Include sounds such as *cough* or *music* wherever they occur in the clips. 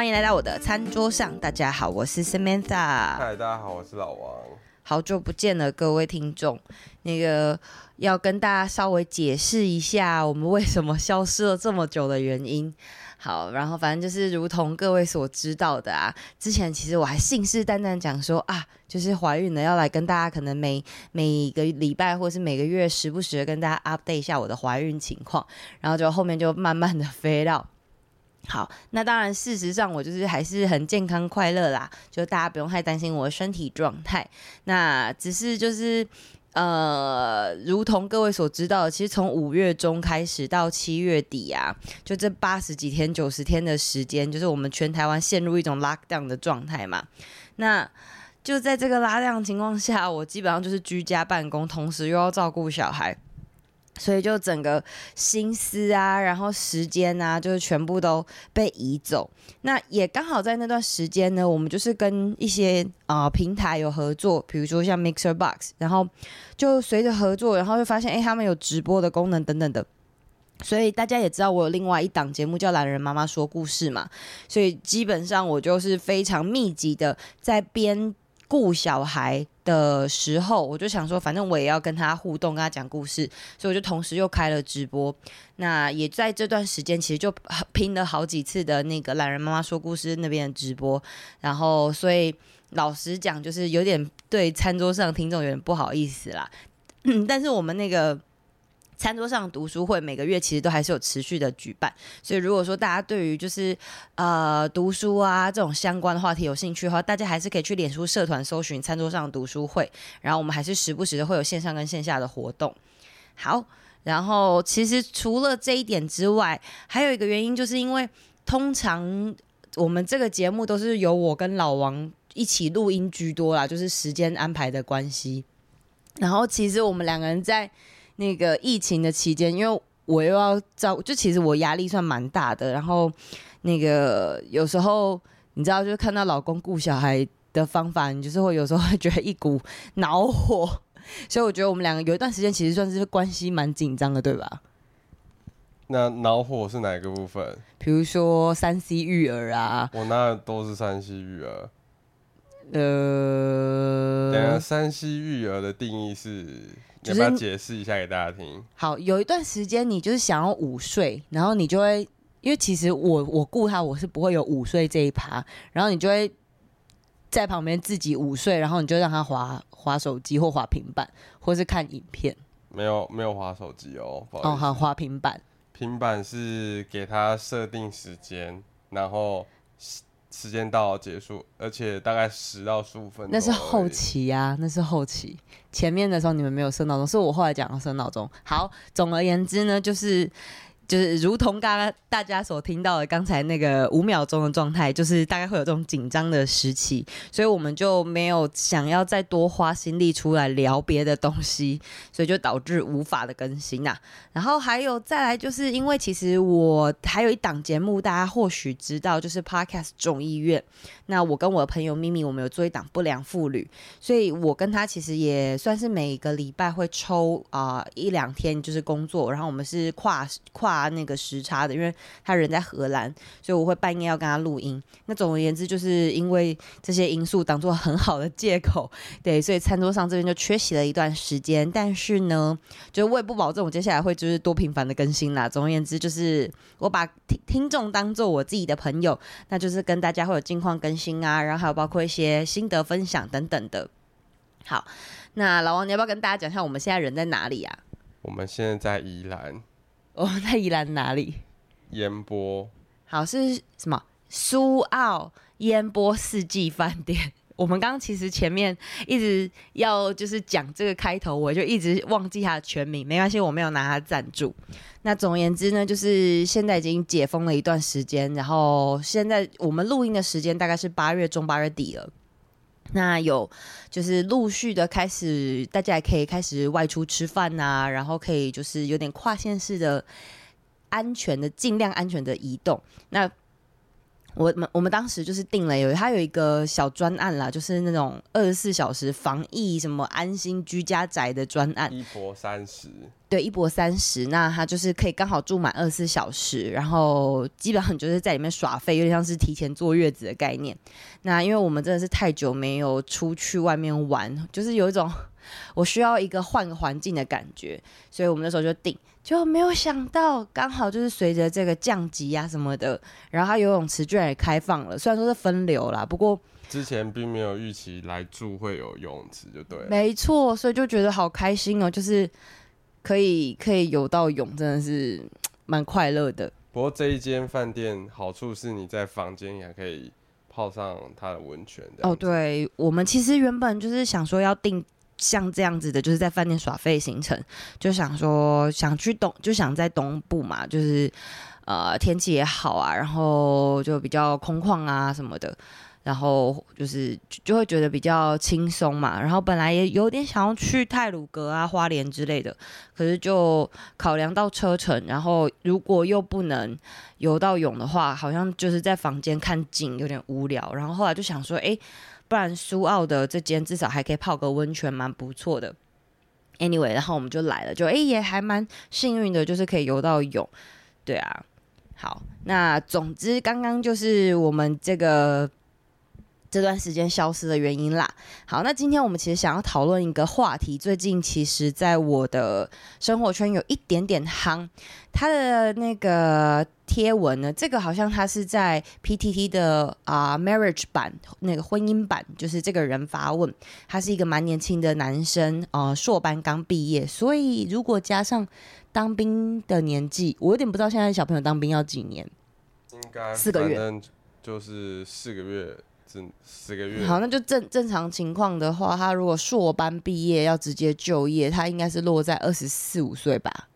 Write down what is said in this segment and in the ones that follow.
欢迎来到我的餐桌上。大家好，我是 Samantha。嗨，大家好，我是老王。好久不见了，各位听众。那个要跟大家稍微解释一下，我们为什么消失了这么久的原因。好，然后反正就是如同各位所知道的啊，之前其实我还信誓旦旦讲说啊，就是怀孕了要来跟大家可能每每个礼拜或是每个月时不时的跟大家 update 一下我的怀孕情况，然后就后面就慢慢的飞到。好，那当然事实上我就是还是很健康快乐啦，就大家不用太担心我的身体状态，那只是就是。呃，如同各位所知道的，其实从五月中开始到七月底啊，就这八十几天、九十天的时间，就是我们全台湾陷入一种 lockdown 的状态嘛。那就在这个拉量情况下，我基本上就是居家办公，同时又要照顾小孩。所以就整个心思啊，然后时间啊，就是全部都被移走。那也刚好在那段时间呢，我们就是跟一些啊、平台有合作，比如说像 Mixer Box，然后就随着合作，然后就发现哎，他们有直播的功能等等的。所以大家也知道，我有另外一档节目叫《懒人妈妈说故事》嘛，所以基本上我就是非常密集的在编。顾小孩的时候，我就想说，反正我也要跟他互动，跟他讲故事，所以我就同时又开了直播。那也在这段时间，其实就拼了好几次的那个懒人妈妈说故事那边的直播。然后，所以老实讲，就是有点对餐桌上听众有点不好意思啦。但是我们那个。餐桌上读书会每个月其实都还是有持续的举办，所以如果说大家对于就是呃读书啊这种相关的话题有兴趣的话，大家还是可以去脸书社团搜寻餐桌上读书会，然后我们还是时不时的会有线上跟线下的活动。好，然后其实除了这一点之外，还有一个原因就是因为通常我们这个节目都是由我跟老王一起录音居多啦，就是时间安排的关系。然后其实我们两个人在。那个疫情的期间，因为我又要照，就其实我压力算蛮大的。然后那个有时候你知道，就是看到老公顾小孩的方法，你就是会有时候会觉得一股恼火。所以我觉得我们两个有一段时间其实算是关系蛮紧张的，对吧？那恼火是哪一个部分？比如说三 C 育儿啊，我那都是三 C 育儿。呃，等下三 C 育儿的定义是？就是、要不要解释一下给大家听？好，有一段时间你就是想要午睡，然后你就会，因为其实我我顾他，我是不会有午睡这一趴，然后你就会在旁边自己午睡，然后你就让他滑滑手机或滑平板，或是看影片。没有没有滑手机哦，哦好，滑平板。平板是给他设定时间，然后。时间到结束，而且大概十到十五分钟。那是后期呀、啊，那是后期。前面的时候你们没有设闹钟，是我后来讲设闹钟。好，总而言之呢，就是。就是如同刚刚大家所听到的刚才那个五秒钟的状态，就是大概会有这种紧张的时期，所以我们就没有想要再多花心力出来聊别的东西，所以就导致无法的更新呐、然后还有再来，就是因为其实我还有一档节目，大家或许知道，就是 Podcast 众议院。那我跟我的朋友咪咪，我们有做一档不良妇女，所以我跟他其实也算是每个礼拜会抽啊、一两天就是工作，然后我们是跨跨。那个时差的，因为他人在荷兰，所以我会半夜要跟他录音。那总而言之，就是因为这些因素当做很好的借口，对，所以餐桌上这边就缺席了一段时间。但是呢，就我也不保证我接下来会就是多频繁的更新啦。总而言之，就是我把听听众当做我自己的朋友，那就是跟大家会有近况更新啊，然后还有包括一些心得分享等等的。好，那老王，你要不要跟大家讲一下我们现在人在哪里啊？我们现在在宜兰。我们 *laughs* 在宜兰哪里？烟波。好，是什么？苏澳烟波四季饭店。*laughs* 我们刚刚其实前面一直要就是讲这个开头，我就一直忘记它的全名。没关系，我没有拿它赞助。那总而言之呢，就是现在已经解封了一段时间，然后现在我们录音的时间大概是八月中八月底了。那有就是陆续的开始，大家也可以开始外出吃饭呐、然后可以就是有点跨线式的安全的，尽量安全的移动。那我们我们当时就是定了有，它有一个小专案啦，就是那种二十四小时防疫什么安心居家宅的专案，一波三十。对，一博三十，那他就是可以刚好住满二十四小时，然后基本上就是在里面耍废，有点像是提前坐月子的概念。那因为我们真的是太久没有出去外面玩，就是有一种 *laughs* 我需要一个换个环境的感觉，所以我们那时候就定，就没有想到刚好就是随着这个降级啊什么的，然后它游泳池居然也开放了，虽然说是分流啦，不过之前并没有预期来住会有游泳池，就对了，没错，所以就觉得好开心哦，就是。可以可以游到泳，真的是 *tsk* 蛮快乐的。不过这一间饭店好处是你在房间也可以泡上它的温泉。哦，对，我们其实原本就是想说要订像这样子的，就是在饭店耍废行程，就想说想去东，就想在东部嘛，就是呃天气也好啊，然后就比较空旷啊什么的。然后就是就会觉得比较轻松嘛，然后本来也有点想要去泰鲁阁啊、花莲之类的，可是就考量到车程，然后如果又不能游到泳的话，好像就是在房间看景有点无聊，然后后来就想说，哎，不然苏澳的这间至少还可以泡个温泉，蛮不错的。Anyway，然后我们就来了，就哎也还蛮幸运的，就是可以游到泳。对啊，好，那总之刚刚就是我们这个。这段时间消失的原因啦。好，那今天我们其实想要讨论一个话题，最近其实在我的生活圈有一点点夯。他的那个贴文呢，这个好像他是在 PTT 的啊、uh, Marriage 版那个婚姻版，就是这个人发问，他是一个蛮年轻的男生，呃，硕班刚毕业，所以如果加上当兵的年纪，我有点不知道现在小朋友当兵要几年，应该四个月，就是四个月。十个月。好，那就正正常情况的话，他如果硕班毕业要直接就业，他应该是落在二十四五岁吧，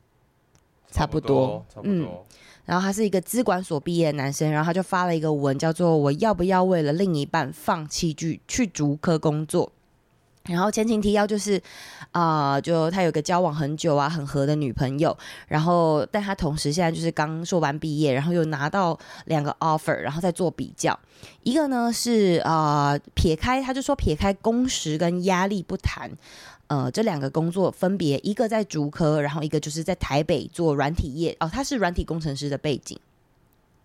差不多，差不多。嗯，然后他是一个资管所毕业的男生，然后他就发了一个文，叫做“我要不要为了另一半放弃去去竹科工作”。然后前情提要就是，啊、就他有个交往很久啊、很合的女朋友，然后但他同时现在就是刚硕班毕业，然后又拿到两个 offer，然后再做比较。一个呢是啊、撇开他就说撇开工时跟压力不谈，呃，这两个工作分别一个在竹科，然后一个就是在台北做软体业哦，他是软体工程师的背景。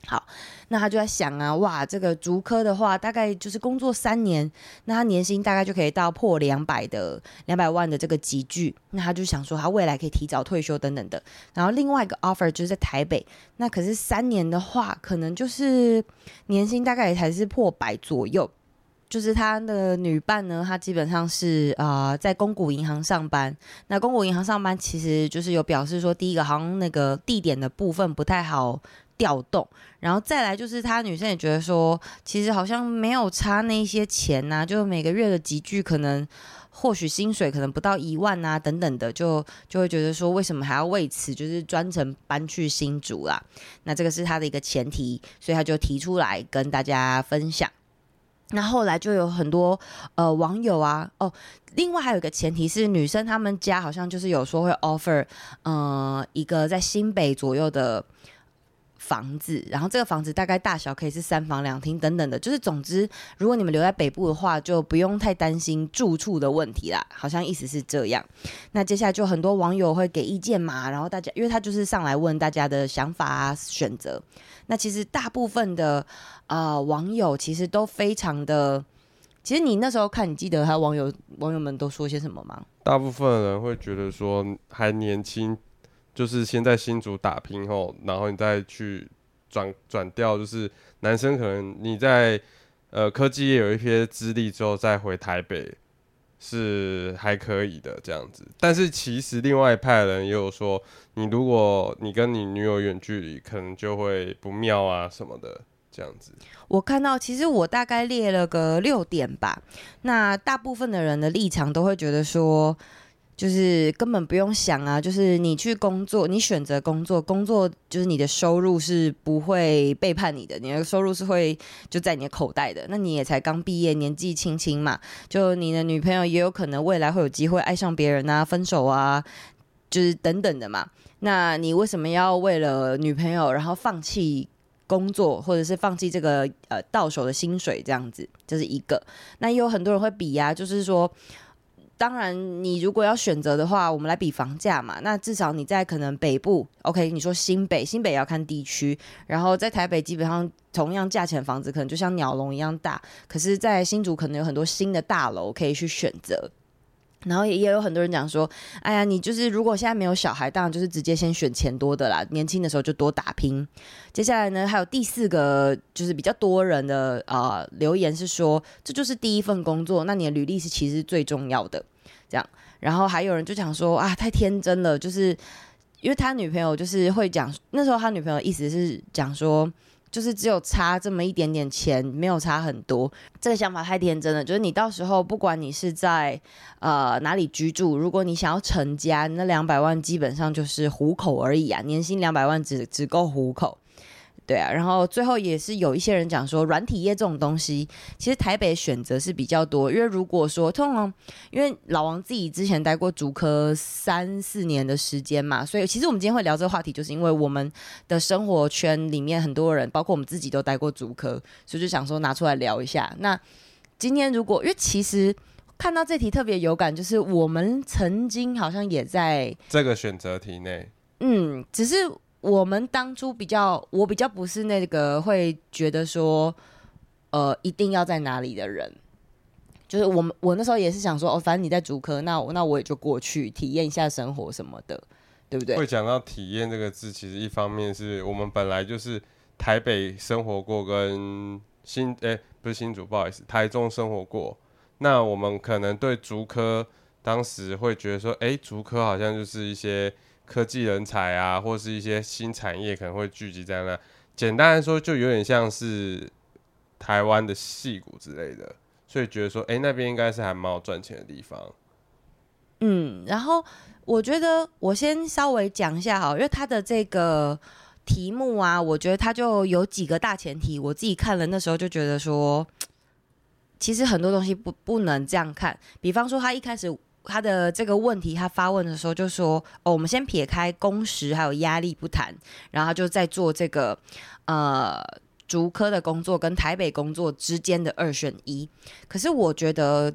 好，那他就在想啊，哇，这个竹科的话，大概就是工作三年，那他年薪大概就可以到破两百的两百万的这个集聚。那他就想说，他未来可以提早退休等等的。然后另外一个 offer 就是在台北，那可是三年的话，可能就是年薪大概也才是破百左右。就是他的女伴呢，她基本上是啊、在公股银行上班。那公股银行上班其实就是有表示说，第一个好像那个地点的部分不太好。调动，然后再来就是他女生也觉得说，其实好像没有差那些钱呐、就每个月的集聚可能或许薪水可能不到一万啊等等的，就就会觉得说，为什么还要为此就是专程搬去新竹啦？那这个是他的一个前提，所以他就提出来跟大家分享。那后来就有很多呃网友啊，哦，另外还有一个前提是女生他们家好像就是有说会 offer，呃，一个在新北左右的。房子，然后这个房子大概大小可以是三房两厅等等的，就是总之，如果你们留在北部的话，就不用太担心住处的问题啦。好像意思是这样。那接下来就很多网友会给意见嘛，然后大家因为他就是上来问大家的想法啊、选择。那其实大部分的啊、网友其实都非常的，其实你那时候看，你记得他网友网友们都说些什么吗？大部分人会觉得说还年轻。就是先在新竹打拼后，然后你再去转转调。就是男生可能你在呃科技业有一些资历之后，再回台北是还可以的这样子。但是其实另外一派人也有说，你如果你跟你女友远距离，可能就会不妙啊什么的这样子。我看到其实我大概列了个六点吧，那大部分的人的立场都会觉得说。就是根本不用想啊，就是你去工作，你选择工作，工作就是你的收入是不会背叛你的，你的收入是会就在你的口袋的。那你也才刚毕业，年纪轻轻嘛，就你的女朋友也有可能未来会有机会爱上别人啊，分手啊，就是等等的嘛。那你为什么要为了女朋友然后放弃工作，或者是放弃这个呃到手的薪水这样子？这是一个。那也有很多人会比呀，就是说。当然，你如果要选择的话，我们来比房价嘛。那至少你在可能北部，OK，你说新北，新北也要看地区。然后在台北，基本上同样价钱的房子可能就像鸟笼一样大。可是，在新竹可能有很多新的大楼可以去选择。然后也也有很多人讲说，哎呀，你就是如果现在没有小孩，当然就是直接先选钱多的啦。年轻的时候就多打拼。接下来呢，还有第四个就是比较多人的呃留言是说，这就是第一份工作，那你的履历是其实最重要的。这样，然后还有人就讲说啊，太天真了，就是因为他女朋友就是会讲，那时候他女朋友意思是讲说。就是只有差这么一点点钱，没有差很多。这个想法太天真了。就是你到时候不管你是在呃哪里居住，如果你想要成家，那两百万基本上就是糊口而已啊，年薪两百万只只够糊口。对啊，然后最后也是有一些人讲说，软体业这种东西，其实台北选择是比较多。因为如果说通常，因为老王自己之前待过主科三四年的时间嘛，所以其实我们今天会聊这个话题，就是因为我们的生活圈里面很多人，包括我们自己都待过主科，所以就想说拿出来聊一下。那今天如果因为其实看到这题特别有感，就是我们曾经好像也在这个选择题内，嗯，只是。我们当初比较，我比较不是那个会觉得说，呃，一定要在哪里的人，就是我们我那时候也是想说，哦，反正你在竹科，那我那我也就过去体验一下生活什么的，对不对？会讲到体验这个字，其实一方面是我们本来就是台北生活过，跟新诶不是新竹，不好意思，台中生活过，那我们可能对竹科当时会觉得说，哎，竹科好像就是一些。科技人才啊，或是一些新产业可能会聚集在那。简单来说，就有点像是台湾的戏谷之类的，所以觉得说，哎、那边应该是还蛮好赚钱的地方。嗯，然后我觉得我先稍微讲一下哈，因为他的这个题目啊，我觉得他就有几个大前提，我自己看了那时候就觉得说，其实很多东西不不能这样看，比方说他一开始。他的这个问题，他发问的时候就说：“哦，我们先撇开工时还有压力不谈，然后就在做这个呃竹科的工作跟台北工作之间的二选一。可是我觉得，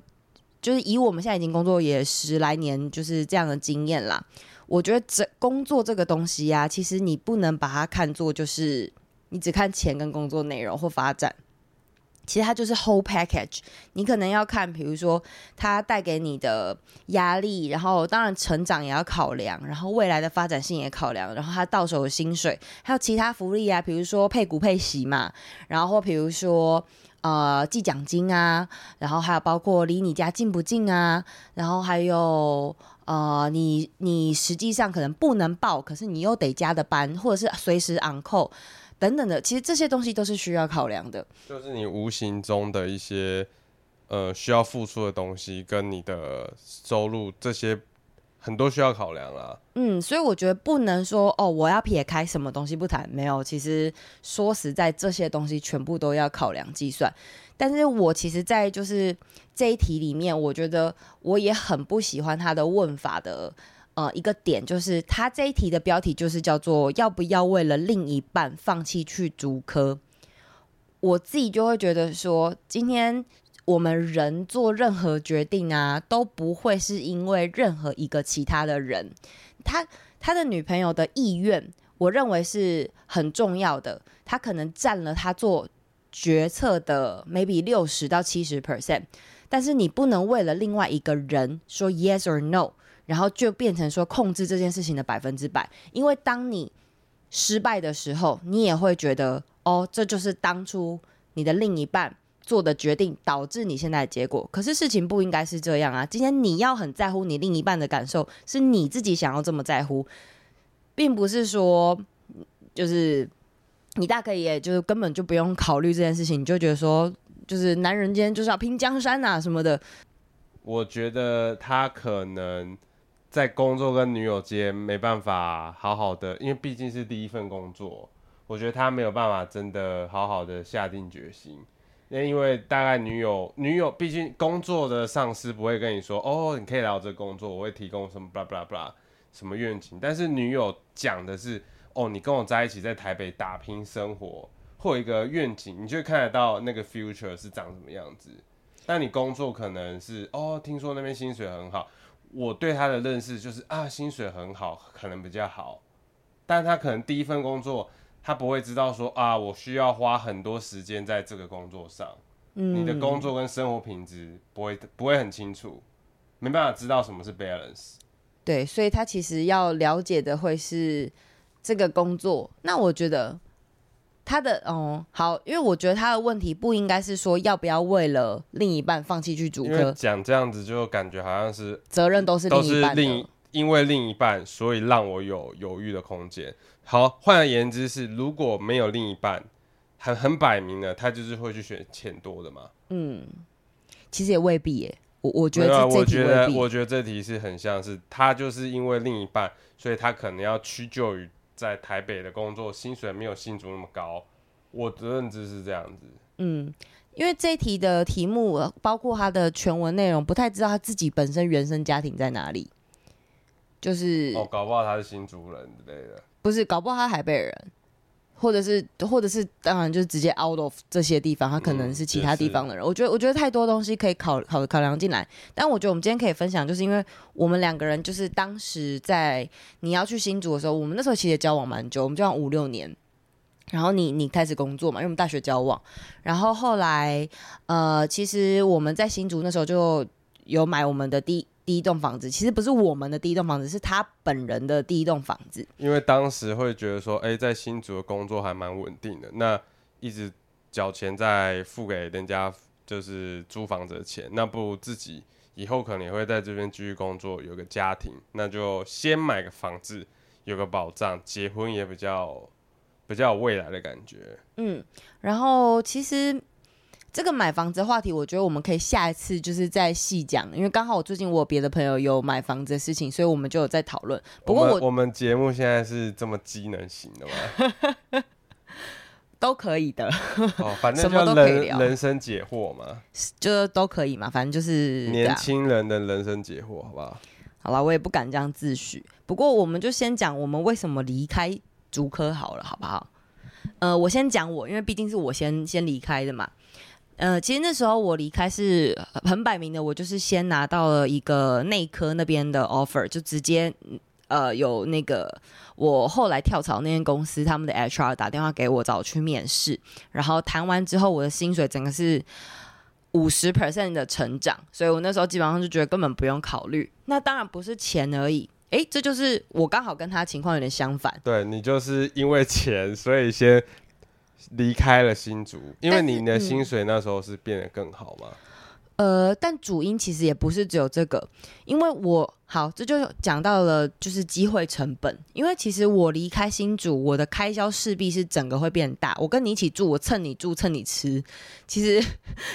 就是以我们现在已经工作也十来年，就是这样的经验啦。我觉得这工作这个东西呀、啊，其实你不能把它看作就是你只看钱跟工作内容或发展。”其实它就是 whole package，你可能要看，比如说它带给你的压力，然后当然成长也要考量，然后未来的发展性也考量，然后它到手的薪水，还有其他福利啊，比如说配股配息嘛，然后或比如说呃计奖金啊，然后还有包括离你家近不近啊，然后还有呃你你实际上可能不能报，可是你又得加的班，或者是随时 on call。等等的，其实这些东西都是需要考量的，就是你无形中的一些呃需要付出的东西，跟你的收入这些很多需要考量啊。嗯，所以我觉得不能说哦，我要撇开什么东西不谈，没有。其实说实在，这些东西全部都要考量计算。但是我其实，在就是这一题里面，我觉得我也很不喜欢他的问法的。呃，一个点就是，他这一题的标题就是叫做“要不要为了另一半放弃去竹科”。我自己就会觉得说，今天我们人做任何决定啊，都不会是因为任何一个其他的人。他他的女朋友的意愿，我认为是很重要的。他可能占了他做决策的 maybe 六十到七十 percent，但是你不能为了另外一个人说 yes or no。然后就变成说控制这件事情的百分之百，因为当你失败的时候，你也会觉得哦，这就是当初你的另一半做的决定导致你现在的结果。可是事情不应该是这样啊！今天你要很在乎你另一半的感受，是你自己想要这么在乎，并不是说就是你大可以，就是根本就不用考虑这件事情，你就觉得说就是男人间就是要拼江山啊什么的。我觉得他可能。在工作跟女友间没办法好好的，因为毕竟是第一份工作，我觉得他没有办法真的好好的下定决心。那因为大概女友女友毕竟工作的上司不会跟你说，哦，你可以来我这工作，我会提供什么 blah blah blah 什么愿景。但是女友讲的是，哦，你跟我在一起在台北打拼生活，或一个愿景，你就看得到那个 future 是长什么样子。但你工作可能是哦，听说那边薪水很好，我对他的认识就是啊，薪水很好，可能比较好。但他可能第一份工作，他不会知道说啊，我需要花很多时间在这个工作上。嗯，你的工作跟生活品质不会不会很清楚，没办法知道什么是 balance。对，所以他其实要了解的会是这个工作。那我觉得。他的哦好，因为我觉得他的问题不应该是说要不要为了另一半放弃去主科，讲这样子就感觉好像是责任都是都是另因为另一半，所以让我有犹豫的空间。好，换而言之是，如果没有另一半，很很摆明了，他就是会去选钱多的嘛。嗯，其实也未必耶。我我觉得，我觉得，我觉得这题是很像是他就是因为另一半，所以他可能要屈就于。在台北的工作薪水没有新竹那么高，我的认知是这样子。嗯，因为这一题的题目包括他的全文内容，不太知道他自己本身原生家庭在哪里。就是哦，搞不好他是新竹人之类的。不是，搞不好他是台北人。或者是，或者是，当然就是直接 out of 这些地方，他可能是其他地方的人。嗯、我觉得，我觉得太多东西可以考考考量进来。但我觉得我们今天可以分享，就是因为我们两个人就是当时在你要去新竹的时候，我们那时候其实也交往蛮久，我们交往五六年。然后你你开始工作嘛，因为我们大学交往。然后后来，呃，其实我们在新竹那时候就有买我们的第。第一栋房子其实不是我们的第一栋房子，是他本人的第一栋房子。因为当时会觉得说，哎、欸，在新竹的工作还蛮稳定的，那一直缴钱在付给人家就是租房子的钱，那不如自己以后可能也会在这边继续工作，有个家庭，那就先买个房子，有个保障，结婚也比较比较有未来的感觉。嗯，然后其实。这个买房子的话题，我觉得我们可以下一次就是再细讲，因为刚好我最近我有别的朋友有买房子的事情，所以我们就有在讨论。不过我我们节目现在是这么机能型的吗？都可以的，哦，反正 *laughs* 就人人生解惑嘛，就都可以嘛，反正就是年轻人的人生解惑，好不好？好了，我也不敢这样自诩。不过我们就先讲我们为什么离开竹科好了，好不好？呃，我先讲我，因为毕竟是我先先离开的嘛。呃，其实那时候我离开是很摆明的，我就是先拿到了一个内科那边的 offer，就直接呃有那个我后来跳槽那间公司他们的 HR 打电话给我找我去面试，然后谈完之后我的薪水整个是五十 percent 的成长，所以我那时候基本上就觉得根本不用考虑。那当然不是钱而已，诶，这就是我刚好跟他情况有点相反。对，你就是因为钱，所以先。离开了新竹，因为你的薪水那时候是变得更好吗？呃，但主因其实也不是只有这个，因为我好，这就讲到了就是机会成本。因为其实我离开新竹，我的开销势必是整个会变大。我跟你一起住，我蹭你住蹭你吃，*laughs* 其实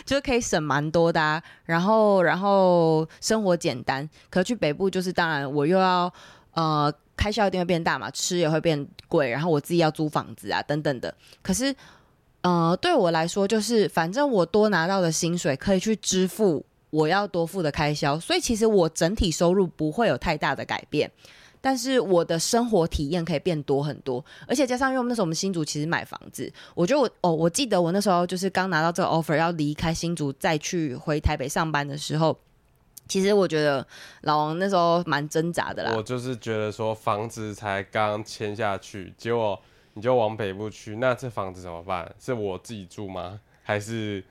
就可以省蛮多的啊。然后，然后生活简单。可去北部就是，当然我又要呃。开销一定会变大嘛，吃也会变贵，然后我自己要租房子啊，等等的。可是，呃，对我来说，就是反正我多拿到的薪水可以去支付我要多付的开销，所以其实我整体收入不会有太大的改变，但是我的生活体验可以变多很多。而且加上，因为我们那时候我们新竹其实买房子，我觉得我哦，我记得我那时候就是刚拿到这个 offer 要离开新竹再去回台北上班的时候。其实我觉得老王那时候蛮挣扎的啦。我就是觉得说房子才刚签下去，结果你就往北部去，那这房子怎么办？是我自己住吗？还是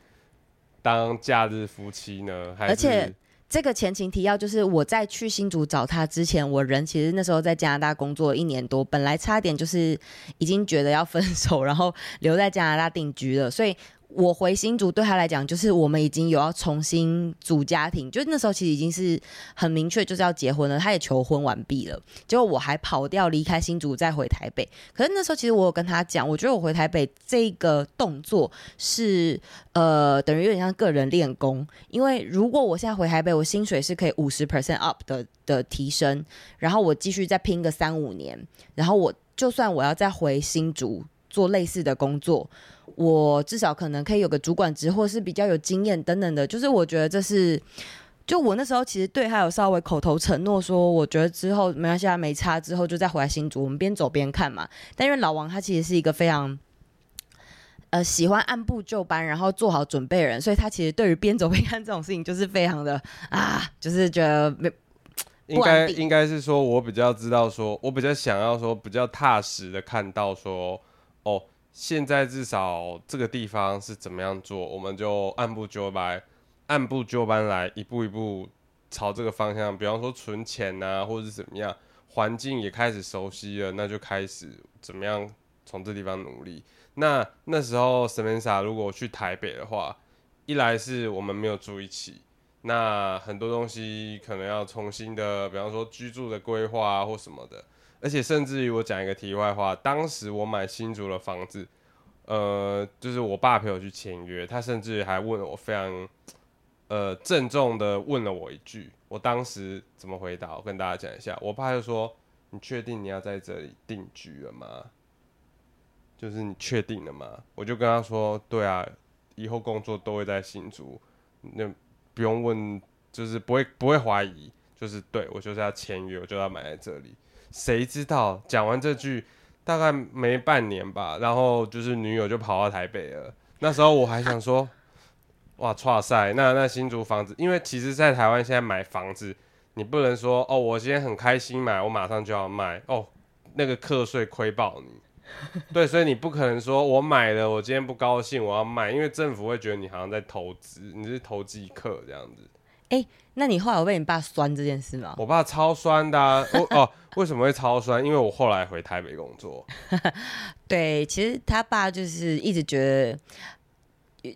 当假日夫妻呢？还是？而且这个前情提要就是我在去新竹找他之前，我人其实那时候在加拿大工作一年多，本来差点就是已经觉得要分手，然后留在加拿大定居了，所以。我回新竹对他来讲，就是我们已经有要重新组家庭，就那时候其实已经是很明确，就是要结婚了。他也求婚完毕了，结果我还跑掉离开新竹再回台北。可是那时候其实我有跟他讲，我觉得我回台北这个动作是呃等于有点像个人练功，因为如果我现在回台北，我薪水是可以五十 percent up 的的提升，然后我继续再拼个三五年，然后我就算我要再回新竹做类似的工作。我至少可能可以有个主管职，或是比较有经验等等的，就是我觉得这是，就我那时候其实对他有稍微口头承诺说，我觉得之后没关系，他没差，之后就再回来新竹，我们边走边看嘛。但因为老王他其实是一个非常，呃喜欢按部就班，然后做好准备人，所以他其实对于边走边看这种事情就是非常的啊，就是觉得没应该应该是说，我比较知道说，我比较想要说比较踏实的看到说，哦，现在至少这个地方是怎么样做，我们就按部就班，按部就班来一步一步朝这个方向，比方说存钱啊，或者是怎么样。环境也开始熟悉了，那就开始怎么样从这地方努力。那那时候 s a m a n a 如果去台北的话，一来是我们没有住一起，那很多东西可能要重新的，比方说居住的规划啊或什么的。而且甚至于我讲一个题外话，当时我买新竹的房子，呃，就是我爸陪我去签约，他甚至还问了我非常呃郑重的问了我一句。我当时怎么回答？我跟大家讲一下。我爸就说：“你确定你要在这里定居了吗？就是你确定了吗？”我就跟他说：“对啊，以后工作都会在新竹，那不用问，就是不会不会怀疑，就是对我就是要签约，我就要买在这里。”谁知道讲完这句大概没半年吧，然后就是女友就跑到台北了。那时候我还想说。*laughs* 哇，剉赛，那那新竹房子，因为其实，在台湾现在买房子，你不能说哦，我今天很开心买，我马上就要卖哦，那个课税亏爆你。*laughs* 对，所以你不可能说我买了，我今天不高兴，我要卖，因为政府会觉得你好像在投资，你是投机客这样子。哎、欸，那你后来有被你爸酸这件事吗？我爸超酸的、啊，哦，为什么会超酸？因为我后来回台北工作。*laughs* 对，其实他爸就是一直觉得。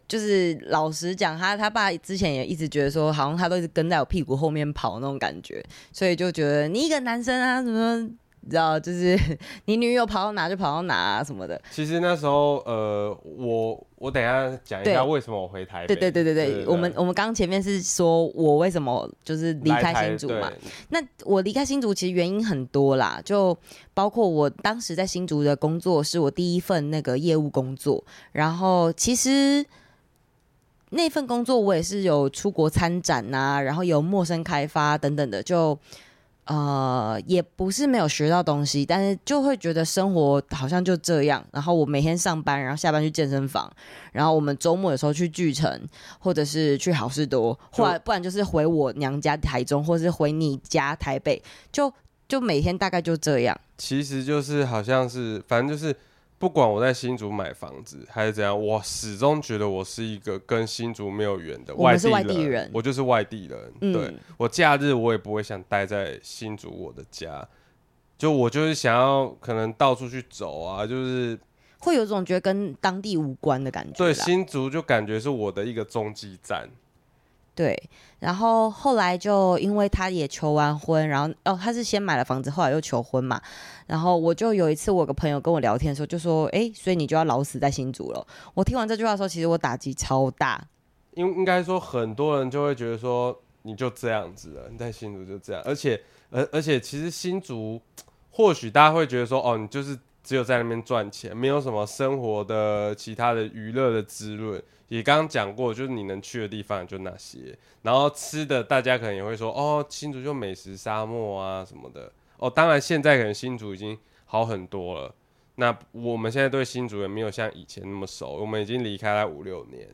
就是老实讲，他他爸之前也一直觉得说，好像他都一直跟在我屁股后面跑那种感觉，所以就觉得你一个男生啊，什么你知道，就是 *laughs* 你女友跑到哪就跑到哪啊什么的。其实那时候，呃，我我等一下讲一下为什么我回台北。对对对对对，对对对，我们我们刚前面是说我为什么就是离开新竹嘛。那我离开新竹其实原因很多啦，就包括我当时在新竹的工作是我第一份那个业务工作，然后其实。那份工作我也是有出国参展呐、啊，然后有陌生开发等等的，就呃也不是没有学到东西，但是就会觉得生活好像就这样。然后我每天上班，然后下班去健身房，然后我们周末的时候去巨城，或者是去好事多，或者不然就是回我娘家台中，或者是回你家台北，就就每天大概就这样。其实就是好像是，反正就是。不管我在新竹买房子还是怎样，我始终觉得我是一个跟新竹没有缘的外地人。我是外地人，我就是外地人。嗯、对，我假日我也不会想待在新竹我的家，就我就是想要可能到处去走啊，就是会有种觉得跟当地无关的感觉。对，新竹就感觉是我的一个中继站。对，然后后来就因为他也求完婚，然后哦，他是先买了房子，后来又求婚嘛。然后我就有一次，我个朋友跟我聊天的时候，就说：“哎，所以你就要老死在新竹了。”我听完这句话的时候，其实我打击超大。应应该说，很多人就会觉得说，你就这样子了，你在新竹就这样。而且，而而且，其实新竹或许大家会觉得说，哦，你就是。只有在那边赚钱，没有什么生活的其他的娱乐的滋润。也刚刚讲过，就是你能去的地方就那些，然后吃的大家可能也会说，哦，新竹就美食沙漠啊什么的。哦，当然现在可能新竹已经好很多了。那我们现在对新竹也没有像以前那么熟，我们已经离开了五六年。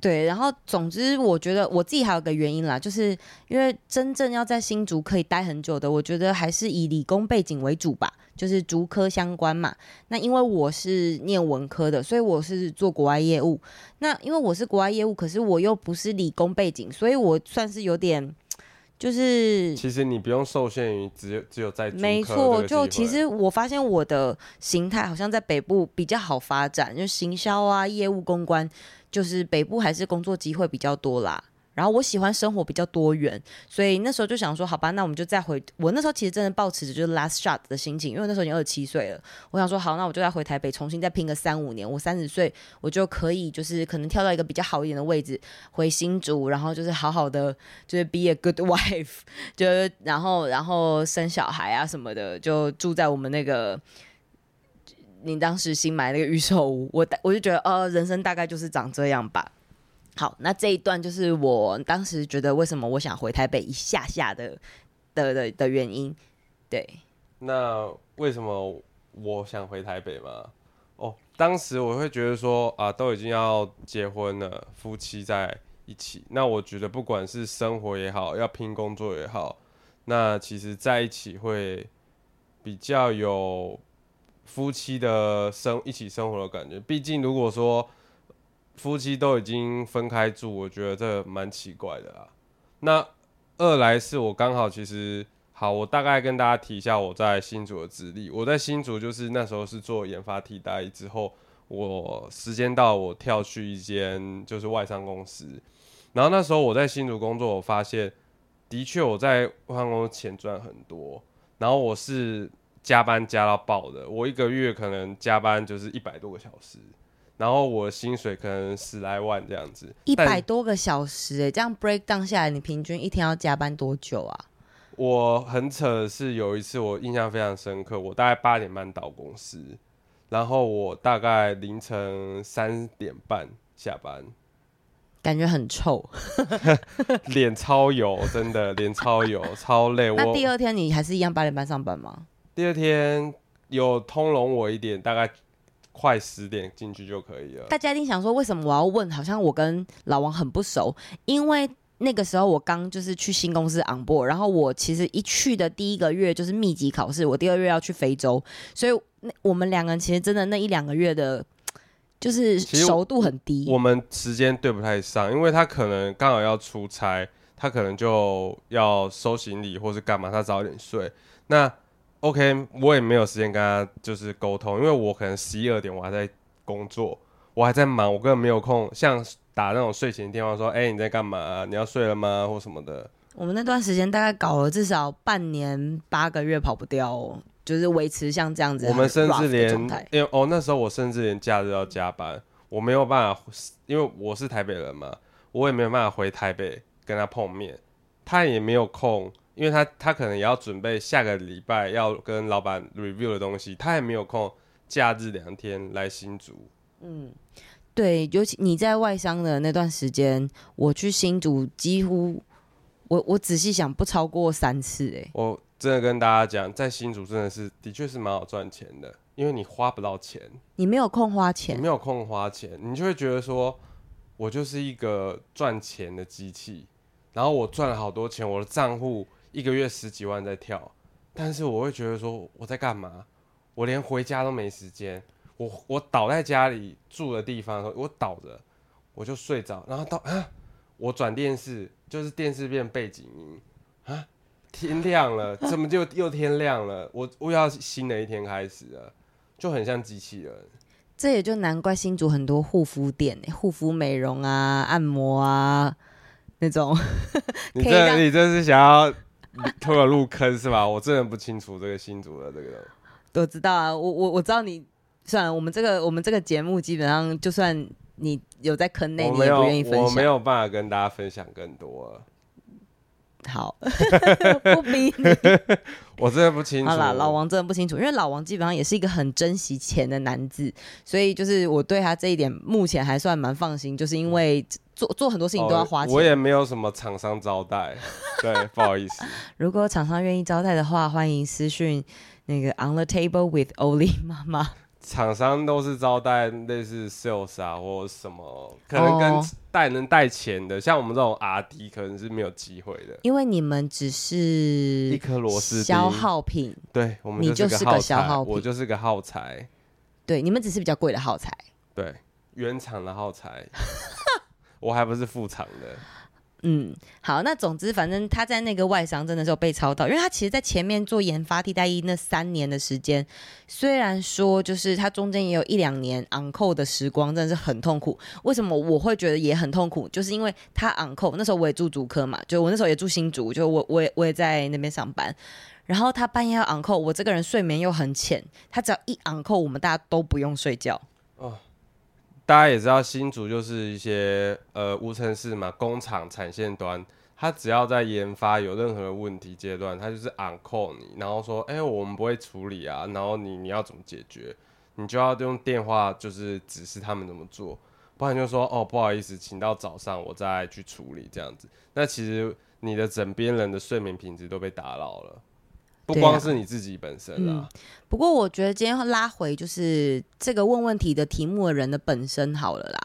对，然后总之，我觉得我自己还有个原因啦，就是因为真正要在新竹可以待很久的，我觉得还是以理工背景为主吧，就是竹科相关嘛。那因为我是念文科的，所以我是做国外业务。那因为我是国外业务，可是我又不是理工背景，所以我算是有点，就是其实你不用受限于只有只有在没错，就其实我发现我的形态好像在北部比较好发展，就行销啊、业务、公关。就是北部还是工作机会比较多啦，然后我喜欢生活比较多元，所以那时候就想说，好吧，那我们就再回。我那时候其实真的抱持着就是 last shot 的心情，因为那时候已经二十七岁了。我想说，好，那我就再回台北，重新再拼个三五年。我三十岁，我就可以就是可能跳到一个比较好一点的位置，回新竹，然后就是好好的就是 be a good *laughs* wife，就然后然后生小孩啊什么的，就住在我们那个。你当时新买那个预售屋，我我就觉得，呃，人生大概就是长这样吧。好，那这一段就是我当时觉得为什么我想回台北一下下的的的的原因。对，那为什么我想回台北吗？哦，当时我会觉得说啊，都已经要结婚了，夫妻在一起，那我觉得不管是生活也好，要拼工作也好，那其实在一起会比较有夫妻的生一起生活的感觉。毕竟如果说夫妻都已经分开住，我觉得这蛮奇怪的啦。那二来是我刚好其实好，我大概跟大家提一下我在新竹的资历。我在新竹就是那时候是做研发替代之后，我时间到我跳去一间就是外商公司。然后那时候我在新竹工作，我发现的确我在外商公司钱赚很多。然后我是加班加到爆的，我一个月可能加班就是一百多个小时。然后我薪水可能十来万这样子，一百多个小时哎，这样 break down 下来，你平均一天要加班多久啊？我很扯的是，有一次我印象非常深刻，我大概八点半到公司，然后我大概凌晨三点半下班，感觉很臭，*laughs* 脸超油，真的脸超油，超累。那第二天你还是一样八点半上班吗？第二天有通融我一点，大概。快十点进去就可以了。大家一定想说，为什么我要问？好像我跟老王很不熟，因为那个时候我刚就是去新公司 on board，然后我其实一去的第一个月就是密集考试，我第二月要去非洲，所以那我们两个人其实真的那一两个月的，就是熟度很低。我们时间对不太上，因为他可能刚好要出差，他可能就要收行李或是干嘛，他早点睡。那 OK，我也没有时间跟他就是沟通，因为我可能十一二点我还在工作，我还在忙，我根本没有空像打那种睡前电话说，哎、欸，你在干嘛？你要睡了吗？或什么的。我们那段时间大概搞了至少半年八个月，跑不掉哦，就是维持像这样子。我们甚至连，因为哦那时候我甚至连假日要加班，我没有办法，因为我是台北人嘛，我也没有办法回台北跟他碰面，他也没有空。因为他他可能也要准备下个礼拜要跟老板 review 的东西，他也没有空假日两天来新竹。嗯，对，尤其你在外商的那段时间，我去新竹几乎我我仔细想不超过三次哎。我真的跟大家讲，在新竹真的是的确是蛮好赚钱的，因为你花不到钱，你没有空花钱，你没有空花钱，你就会觉得说我就是一个赚钱的机器，然后我赚了好多钱，我的账户。一个月十几万在跳，但是我会觉得说我在干嘛？我连回家都没时间。我我倒在家里住的地方，我倒着我就睡着，然后到啊，我转电视就是电视变背景音啊，天亮了，*laughs* 怎么就又天亮了？我我要新的一天开始了，就很像机器人。这也就难怪新竹很多护肤店、护肤美容啊、按摩啊那种。*laughs* 你这你这是想要？*laughs* 推我入坑是吧？我真的不清楚这个新竹的这个。都知道啊，我我我知道你。算了，我们这个我们这个节目基本上，就算你有在坑内，你也不愿意分享。我没有办法跟大家分享更多了。好，*laughs* 不逼你。*laughs* 我真的不清楚。好了，老王真的不清楚，因为老王基本上也是一个很珍惜钱的男子，所以就是我对他这一点目前还算蛮放心，就是因为。做做很多事情都要花钱。哦，我也没有什么厂商招待，对，不好意思。*laughs* 如果厂商愿意招待的话，欢迎私讯那个 On the Table with Oli 妈妈。厂商都是招待类似 sales 啊，或什么，可能跟带能带钱的，哦，像我们这种 RD 可能是没有机会的。因为你们只是一颗螺丝消耗品，对，我们你就是个消耗品，我就是个耗材。对，你们只是比较贵的耗材。对，原厂的耗材。*laughs* 我还不是副厂的，嗯，好，那总之，反正他在那个外商真的是有被操到，因为他其实，在前面做研发替代役那三年的时间，虽然说就是他中间也有一两年 on call 的时光，真的是很痛苦。为什么我会觉得也很痛苦？就是因为他 on call，那时候我也住竹科嘛，就我那时候也住新竹，就我我也我也在那边上班，然后他半夜要 on call，我这个人睡眠又很浅，他只要一 on call，我们大家都不用睡觉。大家也知道，新竹就是一些呃无尘室嘛，工厂产线端，他只要在研发有任何的问题阶段，他就是 on call 你，然后说，哎、我们不会处理啊，然后你你要怎么解决？你就要用电话就是指示他们怎么做，不然就说，哦，不好意思，请到早上我再去处理这样子。那其实你的枕边人的睡眠品质都被打扰了。不光是你自己本身啦。啊嗯、不过我觉得今天拉回就是这个问问题的题目的人的本身好了啦。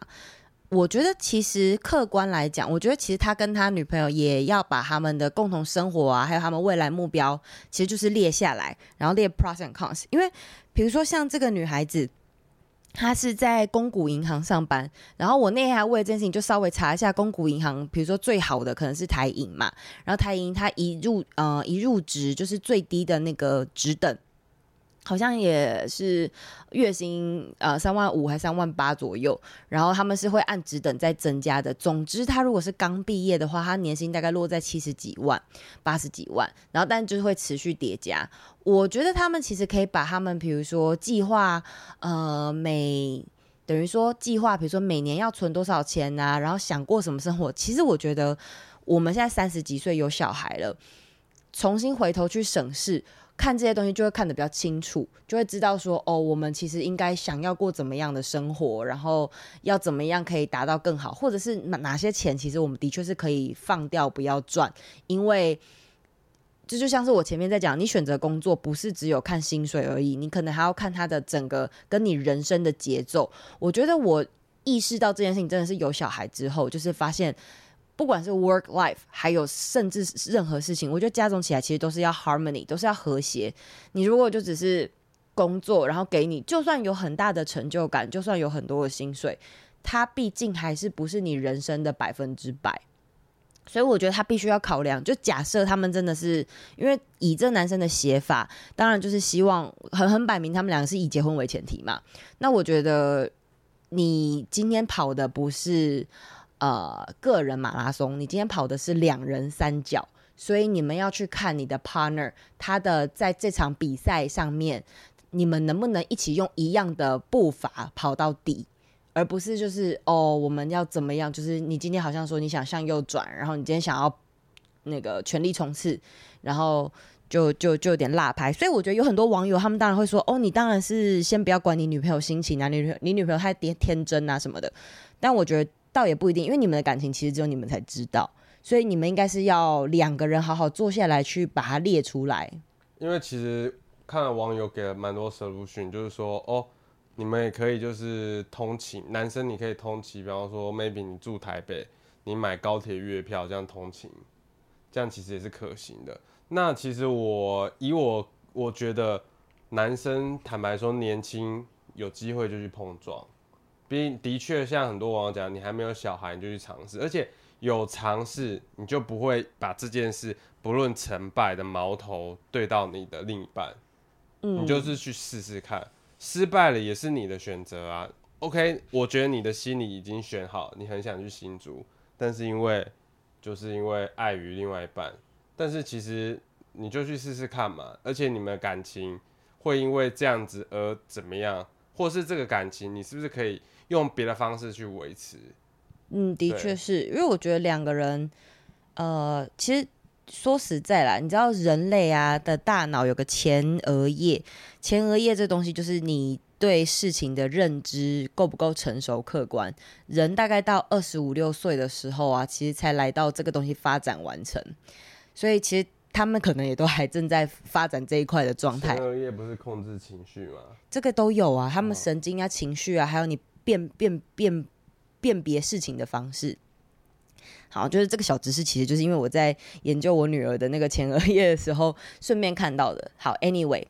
我觉得其实客观来讲，我觉得其实他跟他女朋友也要把他们的共同生活啊，还有他们未来目标，其实就是列下来，然后列 pros and cons。因为比如说像这个女孩子，他是在公股银行上班，然后我那天还为这件事情就稍微查一下公股银行，比如说最好的可能是台银嘛，然后台银他一入呃一入职就是最低的那个职等。好像也是月薪呃三万五还三万八左右，然后他们是会按职等再增加的。总之，他如果是刚毕业的话，他年薪大概落在七十几万、八十几万，然后但就是会持续叠加。我觉得他们其实可以把他们，比如说计划，呃，每等于说计划，比如说每年要存多少钱啊，然后想过什么生活。其实我觉得我们现在三十几岁有小孩了，重新回头去审视。看这些东西就会看得比较清楚，就会知道说哦，我们其实应该想要过怎么样的生活，然后要怎么样可以达到更好，或者是哪哪些钱其实我们的确是可以放掉不要赚，因为这就像是我前面在讲，你选择工作不是只有看薪水而已，你可能还要看它的整个跟你人生的节奏。我觉得我意识到这件事情真的是有小孩之后，就是发现。不管是 work life，还有甚至任何事情，我觉得加总起来其实都是要 harmony，都是要和谐。你如果就只是工作，然后给你，就算有很大的成就感，就算有很多的薪水，它毕竟还是不是你人生的百分之百。所以我觉得他必须要考量。就假设他们真的是，因为以这男生的写法，当然就是希望很很摆明，他们两个是以结婚为前提嘛。那我觉得你今天跑的不是。呃，个人马拉松，你今天跑的是两人三角，所以你们要去看你的 partner，他的在这场比赛上面，你们能不能一起用一样的步伐跑到底，而不是就是哦，我们要怎么样？就是你今天好像说你想向右转，然后你今天想要那个全力冲刺，然后就就就有点落拍。所以我觉得有很多网友他们当然会说，哦，你当然是先不要管你女朋友心情啊，你女你女朋友太天天真啊什么的。但我觉得。倒也不一定，因为你们的感情其实只有你们才知道，所以你们应该是要两个人好好坐下来去把它列出来。因为其实看了网友给了蛮多 solution，就是说哦，你们也可以就是通勤，男生你可以通勤，比方说 maybe 你住台北，你买高铁月票这样通勤，这样其实也是可行的。那其实我以我我觉得男生坦白说年轻有机会就去碰撞。并的确像很多网友讲，你还没有小孩你就去尝试，而且有尝试你就不会把这件事不论成败的矛头对到你的另一半，嗯，你就是去试试看，失败了也是你的选择啊。OK，我觉得你的心里已经选好，你很想去新竹，但是因为就是因为碍于另外一半，但是其实你就去试试看嘛，而且你们的感情会因为这样子而怎么样，或是这个感情你是不是可以？用别的方式去维持，嗯，的确是因为我觉得两个人，呃，其实说实在啦，你知道人类啊的大脑有个前额叶，前额叶这东西就是你对事情的认知够不够成熟客观。人大概到二十五六岁的时候啊，其实才来到这个东西发展完成，所以其实他们可能也都还正在发展这一块的状态。前额叶不是控制情绪吗？这个都有啊，他们神经啊、情绪啊，还有你。辨辨辨辨别事情的方式，好，就是这个小知识，其实就是因为我在研究我女儿的那个前额叶的时候，顺便看到的。好，anyway，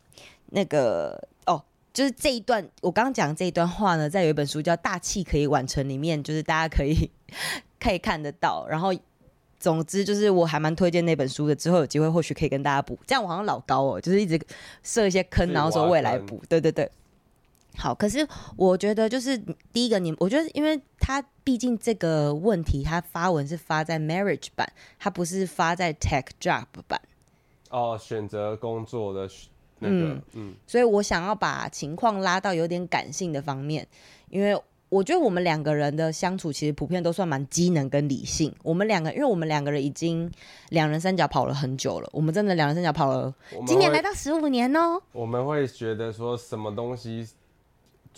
那个哦，就是这一段我刚刚讲这一段话呢，在有一本书叫《大气可以完成》里面，就是大家可以 *laughs* 可以看得到。然后，总之就是我还蛮推荐那本书的，之后有机会或许可以跟大家补。这样我好像老高哦，就是一直设一些坑，然后说未来补。对对对。好，可是我觉得就是第一个，你我觉得，因为他毕竟这个问题，他发文是发在 Marriage 版，他不是发在 Tech Job 版。哦，选择工作的那个，嗯，嗯，所以我想要把情况拉到有点感性的方面，因为我觉得我们两个人的相处其实普遍都算蛮机能跟理性。我们两个，因为我们两个人已经两人三角跑了很久了，我们真的两人三角跑了，今年来到十五年哦。我们会觉得说什么东西？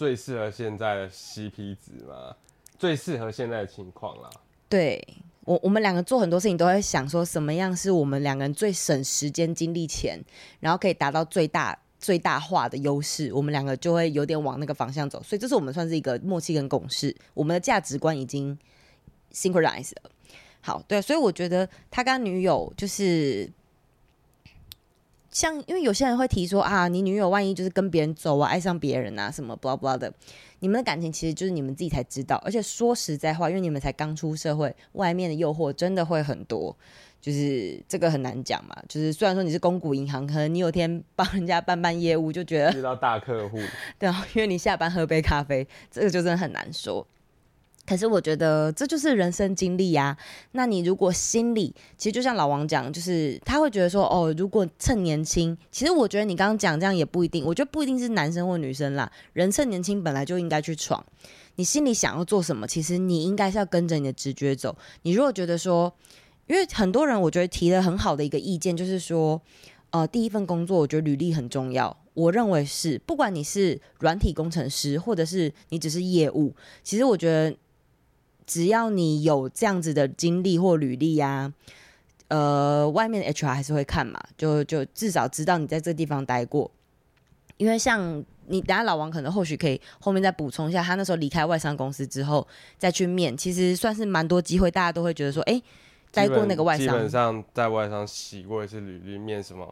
最适合现在的 CP 值吗？最适合现在的情况啦。对，我我们两个做很多事情都会想说，什么样是我们两个人最省时间、精力、钱，然后可以达到最大最大化的优势，我们两个就会有点往那个方向走。所以这是我们算是一个默契跟共识，我们的价值观已经 synchronize 了。好，对，所以我觉得他跟女友就是。像，因为有些人会提说啊，你女友万一就是跟别人走啊，爱上别人啊，什么 blah blah 的，你们的感情其实就是你们自己才知道。而且说实在话，因为你们才刚出社会，外面的诱惑真的会很多，就是这个很难讲嘛。就是虽然说你是公股银行，可能你有天帮人家办办业务，就觉得遇到大客户，*laughs* 对啊，因为你下班喝杯咖啡，这个就真的很难说。可是我觉得这就是人生经历呀。那你如果心里其实就像老王讲，就是他会觉得说，哦，如果趁年轻，其实我觉得你刚刚讲这样也不一定。我觉得不一定是男生或女生啦，人趁年轻本来就应该去闯。你心里想要做什么，其实你应该是要跟着你的直觉走。你如果觉得说，因为很多人我觉得提了很好的一个意见，就是说，呃，第一份工作我觉得履历很重要。我认为是，不管你是软体工程师，或者是你只是业务，其实我觉得。只要你有这样子的经历或履历呀，呃，外面的 HR 还是会看嘛，就就至少知道你在这地方待过。因为像你，等下老王可能或许可以后面再补充一下，他那时候离开外商公司之后再去面，其实算是蛮多机会，大家都会觉得说，哎、欸，待过那个外商，基本上在外商洗过一次履历，面什么，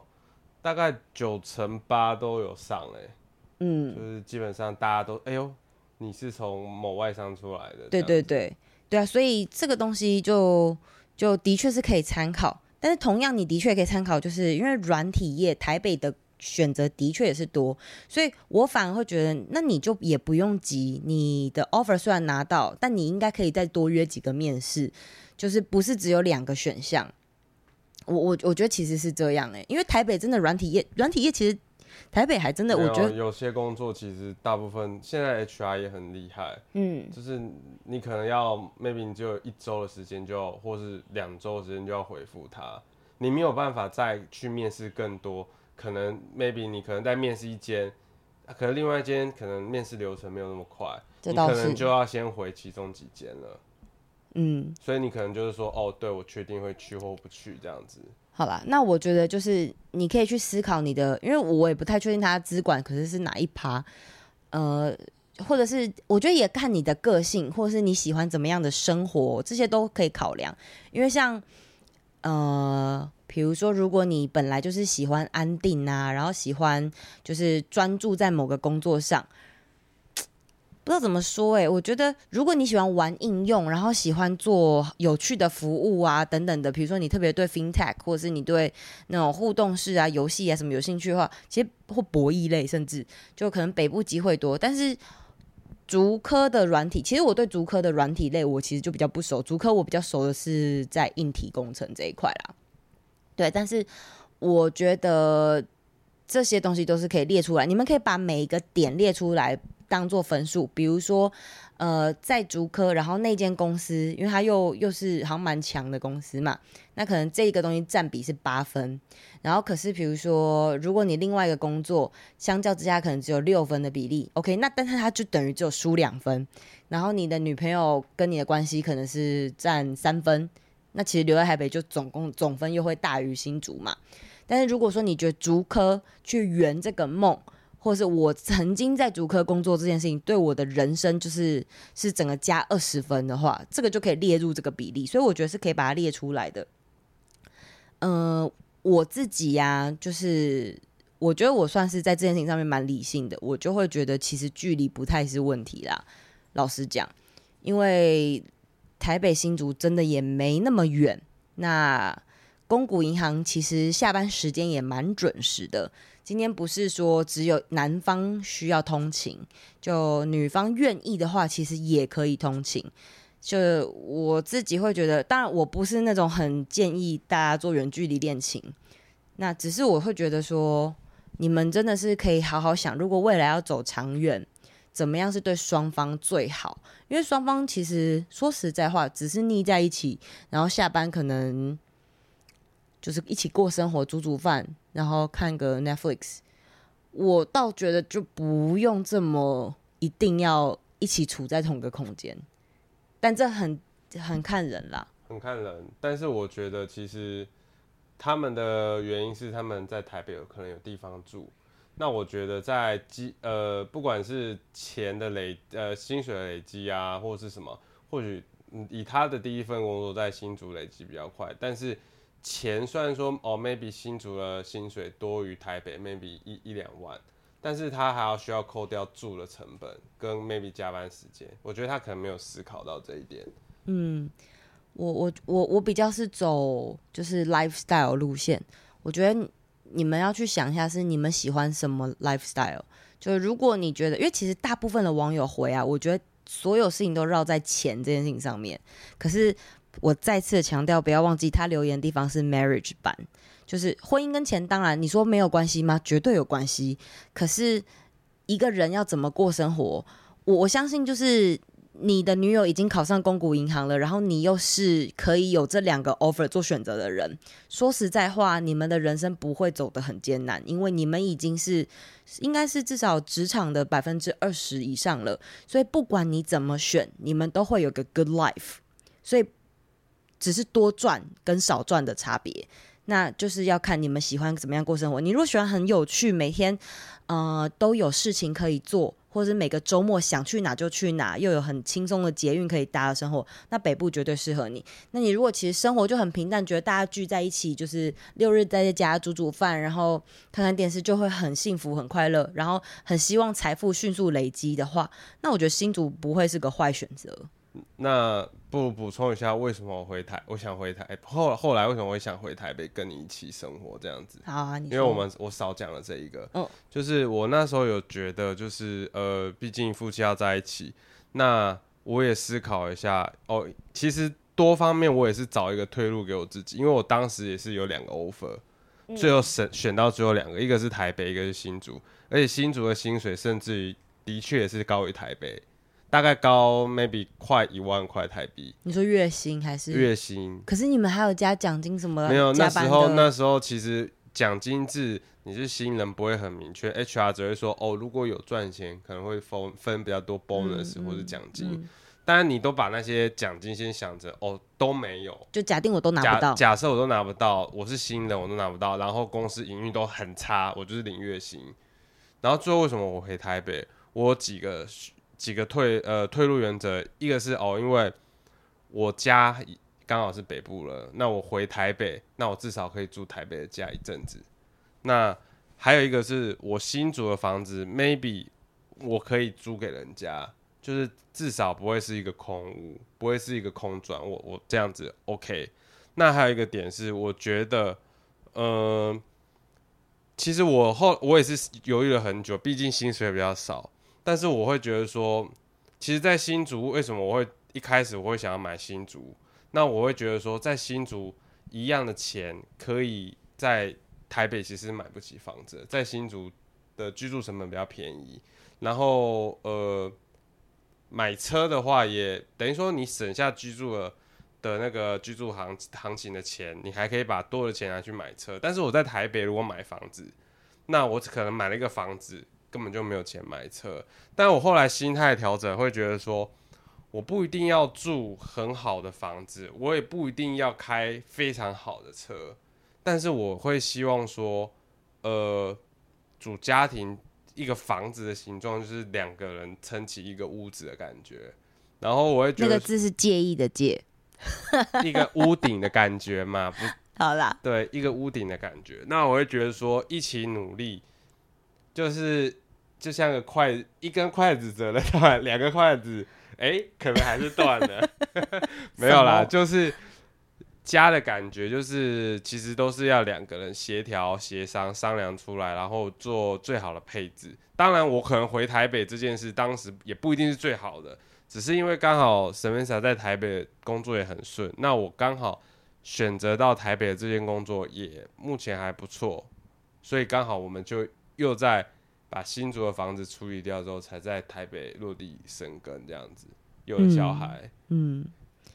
大概九成八都有上嘞、欸。嗯，就是基本上大家都，哎呦，你是从某外商出来的，对对对。对啊，所以这个东西就就的确是可以参考，但是同样你的确可以参考，就是因为软体业台北的选择的确也是多，所以我反而会觉得，那你就也不用急，你的 offer 虽然拿到，但你应该可以再多约几个面试，就是不是只有两个选项。我我我觉得其实是这样哎，因为台北真的软体业，软体业其实。台北还真的，我觉得有些工作其实大部分现在 HR 也很厉害，嗯，就是你可能要 maybe 你只有一周的时间就要，或是两周的时间就要回复他，你没有办法再去面试更多，可能 maybe 你可能在面试一间，可能另外一间可能面试流程没有那么快，你可能就要先回其中几间了，嗯，所以你可能就是说，哦，对，我确定会去或不去这样子。好啦，那我觉得就是你可以去思考你的，因为我也不太确定他资管可是是哪一趴，呃，或者是我觉得也看你的个性，或者是你喜欢怎么样的生活，这些都可以考量。因为像呃，比如说如果你本来就是喜欢安定啊，然后喜欢就是专注在某个工作上。不知道怎么说哎、欸，我觉得如果你喜欢玩应用，然后喜欢做有趣的服务啊等等的，比如说你特别对 FinTech，或者是你对那种互动式啊游戏啊什么有兴趣的话，其实或博弈类，甚至就可能北部机会多。但是竹科的软体，其实我对竹科的软体类我其实就比较不熟，竹科我比较熟的是在硬体工程这一块啦。对，但是我觉得这些东西都是可以列出来，你们可以把每一个点列出来。当做分数，比如说，呃，在竹科，然后那间公司，因为它又又是好像蛮强的公司嘛，那可能这个东西占比是八分，然后可是比如说，如果你另外一个工作，相较之下可能只有六分的比例，OK，那但是它就等于只有输两分，然后你的女朋友跟你的关系可能是占三分，那其实留在台北就总共总分又会大于新竹嘛，但是如果说你觉得竹科去圆这个梦。或是我曾经在主科工作这件事情对我的人生就是是整个加二十分的话，这个就可以列入这个比例，所以我觉得是可以把它列出来的。嗯、呃，我自己呀、就是我觉得我算是在这件事情上面蛮理性的，我就会觉得其实距离不太是问题啦。老实讲，因为台北新竹真的也没那么远，那公股银行其实下班时间也蛮准时的。今天不是说只有男方需要通勤，就女方愿意的话，其实也可以通勤。就我自己会觉得，当然我不是那种很建议大家做远距离恋情，那只是我会觉得说，你们真的是可以好好想，如果未来要走长远，怎么样是对双方最好？因为双方其实说实在话，只是腻在一起，然后下班可能。就是一起过生活，煮煮饭，然后看个 Netflix。我倒觉得就不用这么一定要一起处在同个空间，但这很很看人啦。很看人，但是我觉得其实他们的原因是他们在台北有可能有地方住。那我觉得在积呃，不管是钱的累呃薪水的累积啊，或者是什么，或许以他的第一份工作在新竹累积比较快，但是钱虽然说哦，maybe 新竹的薪水多于台北，maybe 一一两万，但是他还要需要扣掉住的成本跟 maybe 加班时间，我觉得他可能没有思考到这一点。嗯，我我我我比较是走就是 lifestyle 路线，我觉得。你们要去想一下，是你们喜欢什么 lifestyle？就如果你觉得，因为其实大部分的网友回啊，我觉得所有事情都绕在钱这件事情上面。可是我再次强调，不要忘记他留言的地方是 marriage 版，就是婚姻跟钱，当然你说没有关系吗？绝对有关系。可是一个人要怎么过生活，我我相信就是。你的女友已经考上公股银行了，然后你又是可以有这两个 offer 做选择的人。说实在话，你们的人生不会走得很艰难，因为你们已经是应该是至少职场的百分之二十以上了。所以不管你怎么选，你们都会有个 good life。所以只是多赚跟少赚的差别，那就是要看你们喜欢怎么样过生活。你如果喜欢很有趣，每天呃都有事情可以做。或者是每个周末想去哪就去哪，又有很轻松的捷运可以搭的生活，那北部绝对适合你。那你如果其实生活就很平淡，觉得大家聚在一起，就是六日在家煮煮饭，然后看看电视，就会很幸福很快乐，然后很希望财富迅速累积的话，那我觉得新竹不会是个坏选择。那不如补充一下，为什么我回台？我想回台后后来为什么会想回台北跟你一起生活这样子？好啊，你。因为我们我少讲了这一个，哦，就是我那时候有觉得，就是呃，毕竟夫妻要在一起，那我也思考一下哦。其实多方面我也是找一个退路给我自己，因为我当时也是有两个 offer，最后选选到最后两个，一个是台北，一个是新竹，而且新竹的薪水甚至于的确也是高于台北。大概高 maybe 快一万块台币。你说月薪还是月薪？可是你们还有加奖金什么的？没有，那时候那时候其实奖金制你是新人不会很明确，HR 只会说哦，如果有赚钱可能会分分比较多 bonus 或者奖金。嗯嗯、当然你都把那些奖金先想着哦都没有，就假定我都拿不到。假设我都拿不到，我是新人我都拿不到，然后公司营运都很差，我就是领月薪。然后最后为什么我回台北？我有几个。几个退呃退路原则，一个是哦，因为我家刚好是北部了，那我回台北，那我至少可以住台北的家一阵子。那还有一个是我新租的房子，maybe 我可以租给人家，就是至少不会是一个空屋，不会是一个空转。我我这样子 OK。那还有一个点是，我觉得，嗯、呃，其实我后我也是犹豫了很久，毕竟薪水比较少。但是我会觉得说，其实，在新竹为什么我会一开始我会想要买新竹？那我会觉得说，在新竹一样的钱，可以在台北其实买不起房子，在新竹的居住成本比较便宜。然后呃，买车的话，也等于说你省下居住了的那个居住行行情的钱，你还可以把多的钱拿去买车。但是我在台北如果买房子，那我可能买了一个房子。根本就没有钱买车，但我后来心态调整，会觉得说，我不一定要住很好的房子，我也不一定要开非常好的车，但是我会希望说，呃，主家庭一个房子的形状就是两个人撑起一个屋子的感觉，然后我会觉得那个字是介意的介，一个屋顶的感觉嘛，不，*laughs* 好啦，对，一个屋顶的感觉，那我会觉得说，一起努力。就是就像个筷子，一根筷子折了断，两个筷子，哎、欸，可能还是断了。*laughs* 没有啦，就是家的感觉，就是其实都是要两个人协调、协商、商量出来，然后做最好的配置。当然，我可能回台北这件事，当时也不一定是最好的，只是因为刚好 Samantha 在台北工作也很顺，那我刚好选择到台北的这件工作也目前还不错，所以刚好我们就。又在把新竹的房子处理掉之后，才在台北落地生根，这样子有了小孩。嗯，嗯，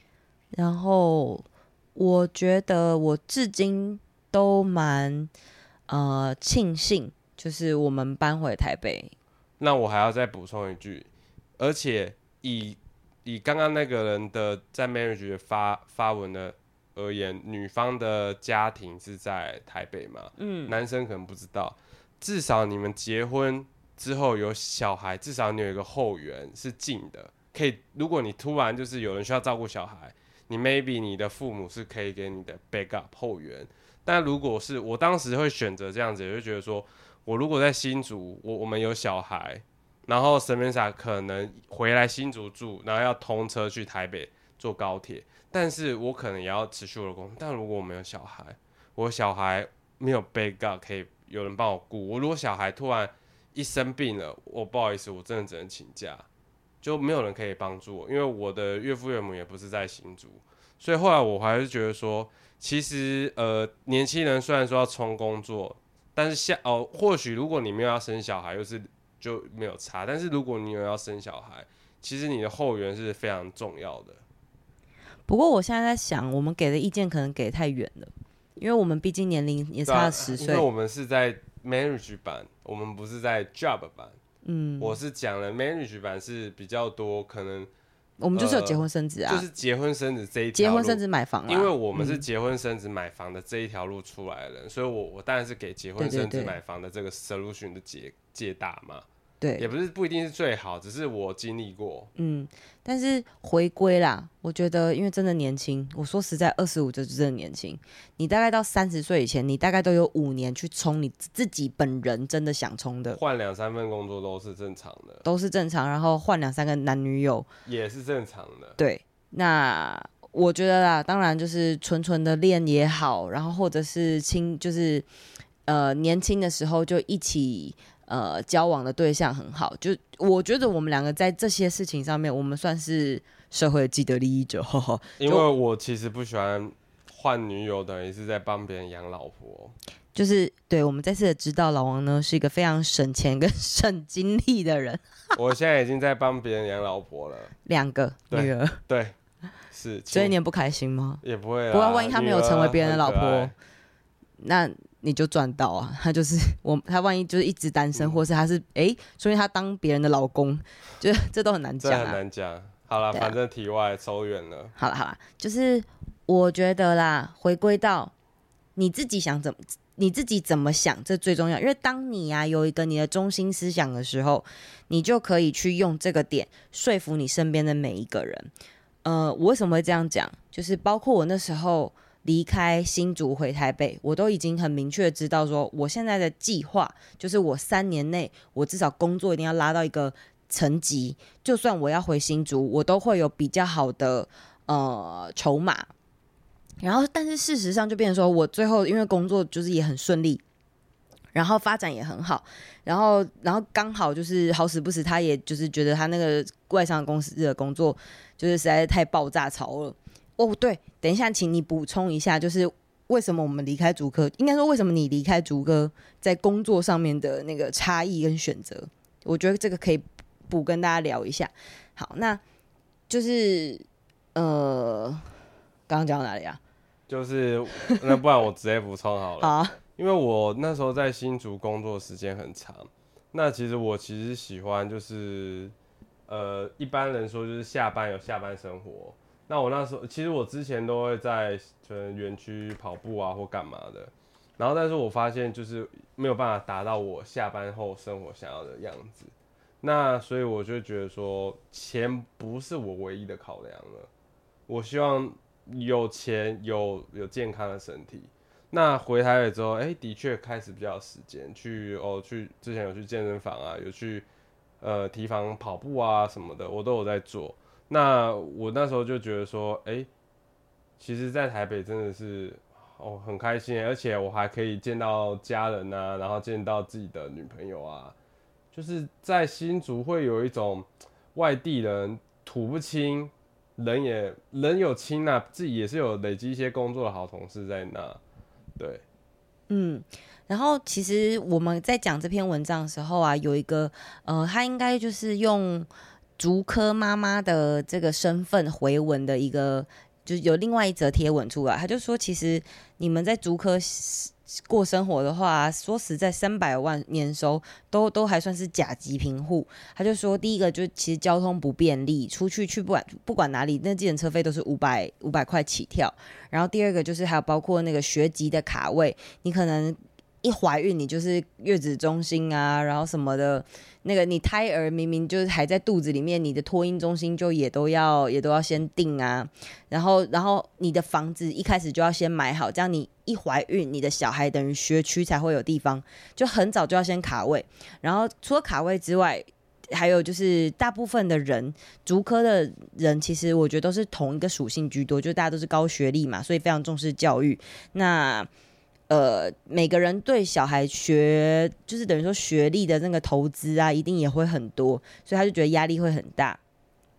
然后我觉得我至今都蛮呃庆幸，就是我们搬回台北。那我还要再补充一句，而且以以刚刚那个人的在 marriage 发发文的而言，女方的家庭是在台北嘛？嗯，男生可能不知道，至少你们结婚之后有小孩，至少你有一个后援是近的，可以。如果你突然就是有人需要照顾小孩，你 maybe 你的父母是可以给你的 backup 后援。但如果是我当时会选择这样子，就觉得说我如果在新竹，我我们有小孩。然后 s a m a n a 可能回来新竹住，然后要通车去台北坐高铁，但是我可能也要持续我的工作。但如果我没有小孩，我小孩没有 backup 可以有人帮我顾。我如果小孩突然一生病了，我不好意思，我真的只能请假，就没有人可以帮助我，因为我的岳父岳母也不是在新竹，所以后来我还是觉得说，其实呃，年轻人虽然说要冲工作，但是下哦，或许如果你没有要生小孩，又是。就没有差，但是如果你有要生小孩，其实你的后援是非常重要的。不过我现在在想，我们给的意见可能给太远了，因为我们毕竟年龄也差十岁。因为我们是在 marriage 版，我们不是在 job 版。嗯，我是讲了 marriage 版是比较多，可能我们就是有结婚生子啊，就是结婚生子这一条路，结婚生子买房啊，因为我们是结婚生子买房的这一条路出来的人，嗯，所以我我当然是给结婚生子买房的这个 solution 的解解答嘛。对，也不是不一定是最好，只是我经历过。嗯，但是回归啦，我觉得因为真的年轻，我说实在，二十五就真的年轻。你大概到三十岁以前，你大概都有五年去冲你自己本人真的想冲的。换两三份工作都是正常的，都是正常。然后换两三个男女友也是正常的。对，那我觉得啦，当然就是纯纯的练也好，然后或者是亲，就是呃年轻的时候就一起。呃，交往的对象很好，就我觉得我们两个在这些事情上面，我们算是社会的既得利益者。呵呵，因为我其实不喜欢换女友，等于是在帮别人养老婆。就是对，我们再次的知道老王呢是一个非常省钱跟省精力的人。*laughs* *laughs* 我现在已经在帮别人养老婆了，两个女儿，对，是，所以你也不开心吗？也不会，不过万一他没有成为别人的老婆，那。你就赚到啊！他就是 *laughs* 我，他万一就是一直单身，嗯、或是他是哎、欸，所以他当别人的老公，就这都很难讲、啊。很难讲。好了，反正题外走远了。好了好了，就是我觉得啦，回归到你自己想怎么，你自己怎么想，这最重要。因为当你啊有一个你的中心思想的时候，你就可以去用这个点说服你身边的每一个人。呃，我为什么会这样讲？就是包括我那时候。离开新竹回台北，我都已经很明确知道说，我现在的计划就是我三年内，我至少工作一定要拉到一个层级，就算我要回新竹，我都会有比较好的呃筹码。然后，但是事实上就变成说我最后因为工作就是也很顺利，然后发展也很好，然后然后刚好就是好死不死，他也就是觉得他那个外商公司的工作就是实在是太爆炸潮了。哦，对，等一下，请你补充一下，就是为什么我们离开竹科？应该说，为什么你离开竹科，在工作上面的那个差异跟选择？我觉得这个可以补跟大家聊一下。好，那就是呃，刚刚讲到哪里啊？就是那不然我直接补充好了。好啊，因为我那时候在新竹工作时间很长，那其实我其实喜欢就是呃，一般人说就是下班有下班生活。那我那时候，其实我之前都会在就是园区跑步啊，或干嘛的。然后，但是我发现就是没有办法达到我下班后生活想要的样子。那所以我就觉得说，钱不是我唯一的考量了。我希望有钱，有有健康的身体。那回台北之后，哎、的确开始比较有时间去哦，去之前有去健身房啊，有去呃提防跑步啊什么的，我都有在做。那我那时候就觉得说，哎、其实，在台北真的是哦很开心，而且我还可以见到家人啊，然后见到自己的女朋友啊，就是在新竹会有一种外地人土不亲，人也人有亲啊，自己也是有累积一些工作的好同事在那，对，嗯，然后其实我们在讲这篇文章的时候啊，有一个呃，他应该就是用。竹科妈妈的这个身份回文的一个，就有另外一则贴文出来，他就说，其实你们在竹科过生活的话，说实在，三百万年收都都还算是甲级贫户。他就说，第一个就其实交通不便利，出去去不管不管哪里，那计程车费都是五百五百块起跳。然后第二个就是还有包括那个学籍的卡位，你可能。一怀孕，你就是月子中心啊，然后什么的，那个你胎儿明明就是还在肚子里面，你的托婴中心就也都要也都要先定啊，然后然后你的房子一开始就要先买好，这样你一怀孕，你的小孩等于学区才会有地方，就很早就要先卡位。然后除了卡位之外，还有就是大部分的人，竹科的人其实我觉得都是同一个属性居多，就大家都是高学历嘛，所以非常重视教育。那呃，每个人对小孩学，就是等于说学历的那个投资啊，一定也会很多，所以他就觉得压力会很大。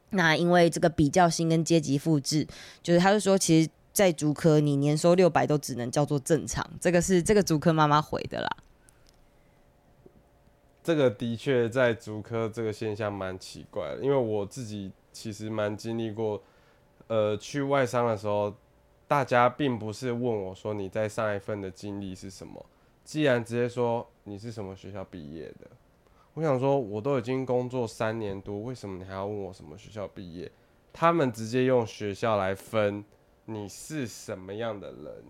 那因为这个比较性跟阶级复制，就是他就说，其实，在竹科你年收六百都只能叫做正常。这个是这个竹科妈妈回的啦。这个的确在竹科这个现象蛮奇怪的，因为我自己其实蛮经历过，呃，去外商的时候。大家并不是问我说，你在上一份的经历是什么，既然直接说你是什么学校毕业的，我想说我都已经工作三年多，为什么你还要问我什么学校毕业？他们直接用学校来分你是什么样的人，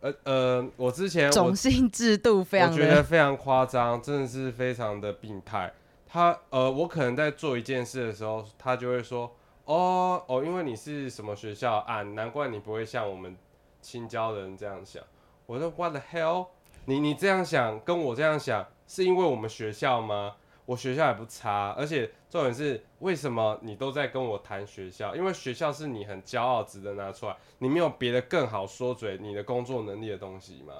呃呃，我之前种姓制度非常，我觉得非常夸张，真的是非常的病态。他呃，我可能在做一件事的时候，他就会说。哦哦，因为你是什么学校啊？难怪你不会像我们青交的人这样想。我说 What the hell？你你这样想，跟我这样想，是因为我们学校吗？我学校也不差，而且重点是，为什么你都在跟我谈学校？因为学校是你很骄傲、值得拿出来。你没有别的更好说嘴你的工作能力的东西吗？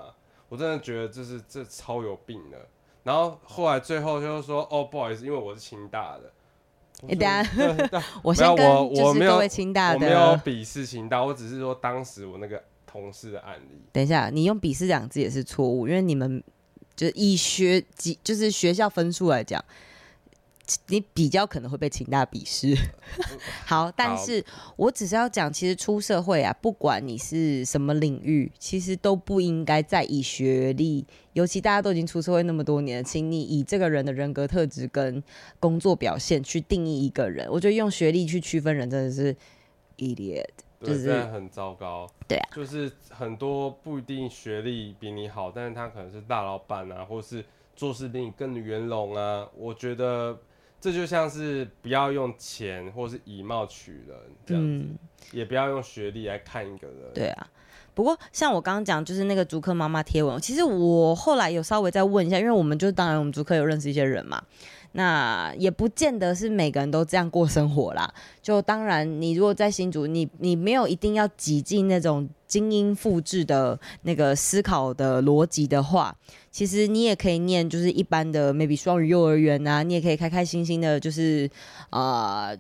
我真的觉得这是这超有病的。然后后来最后就是说，哦，不好意思，因为我是清大的。欸、等下，*laughs* 我先跟就是各位清大的，我没有鄙视清大，我只是说当时我那个同事的案例。等一下，你用鄙视两字也是错误，因为你们就是以学级就是学校分数来讲。你比较可能会被请大鄙视，*laughs* 好，但是我只是要讲，其实出社会啊，不管你是什么领域，其实都不应该再以学历，尤其大家都已经出社会那么多年了，请你以这个人的人格特质跟工作表现去定义一个人。我觉得用学历去区分人真的是 idiot，就是真的很糟糕。对啊，就是很多不一定学历比你好，但是他可能是大老板啊，或是做事比你更圆融啊，我觉得。这就像是不要用钱或是以貌取人这样子，嗯，也不要用学历来看一个人。对啊，不过像我刚刚讲，就是那个竹科妈妈贴文，其实我后来有稍微再问一下，因为我们就当然我们竹科有认识一些人嘛，那也不见得是每个人都这样过生活啦。就当然，你如果在新竹，你你没有一定要挤进那种。精英复制的那个思考的逻辑的话，其实你也可以念，就是一般的 maybe 双语幼儿园啊，你也可以开开心心的，就是啊、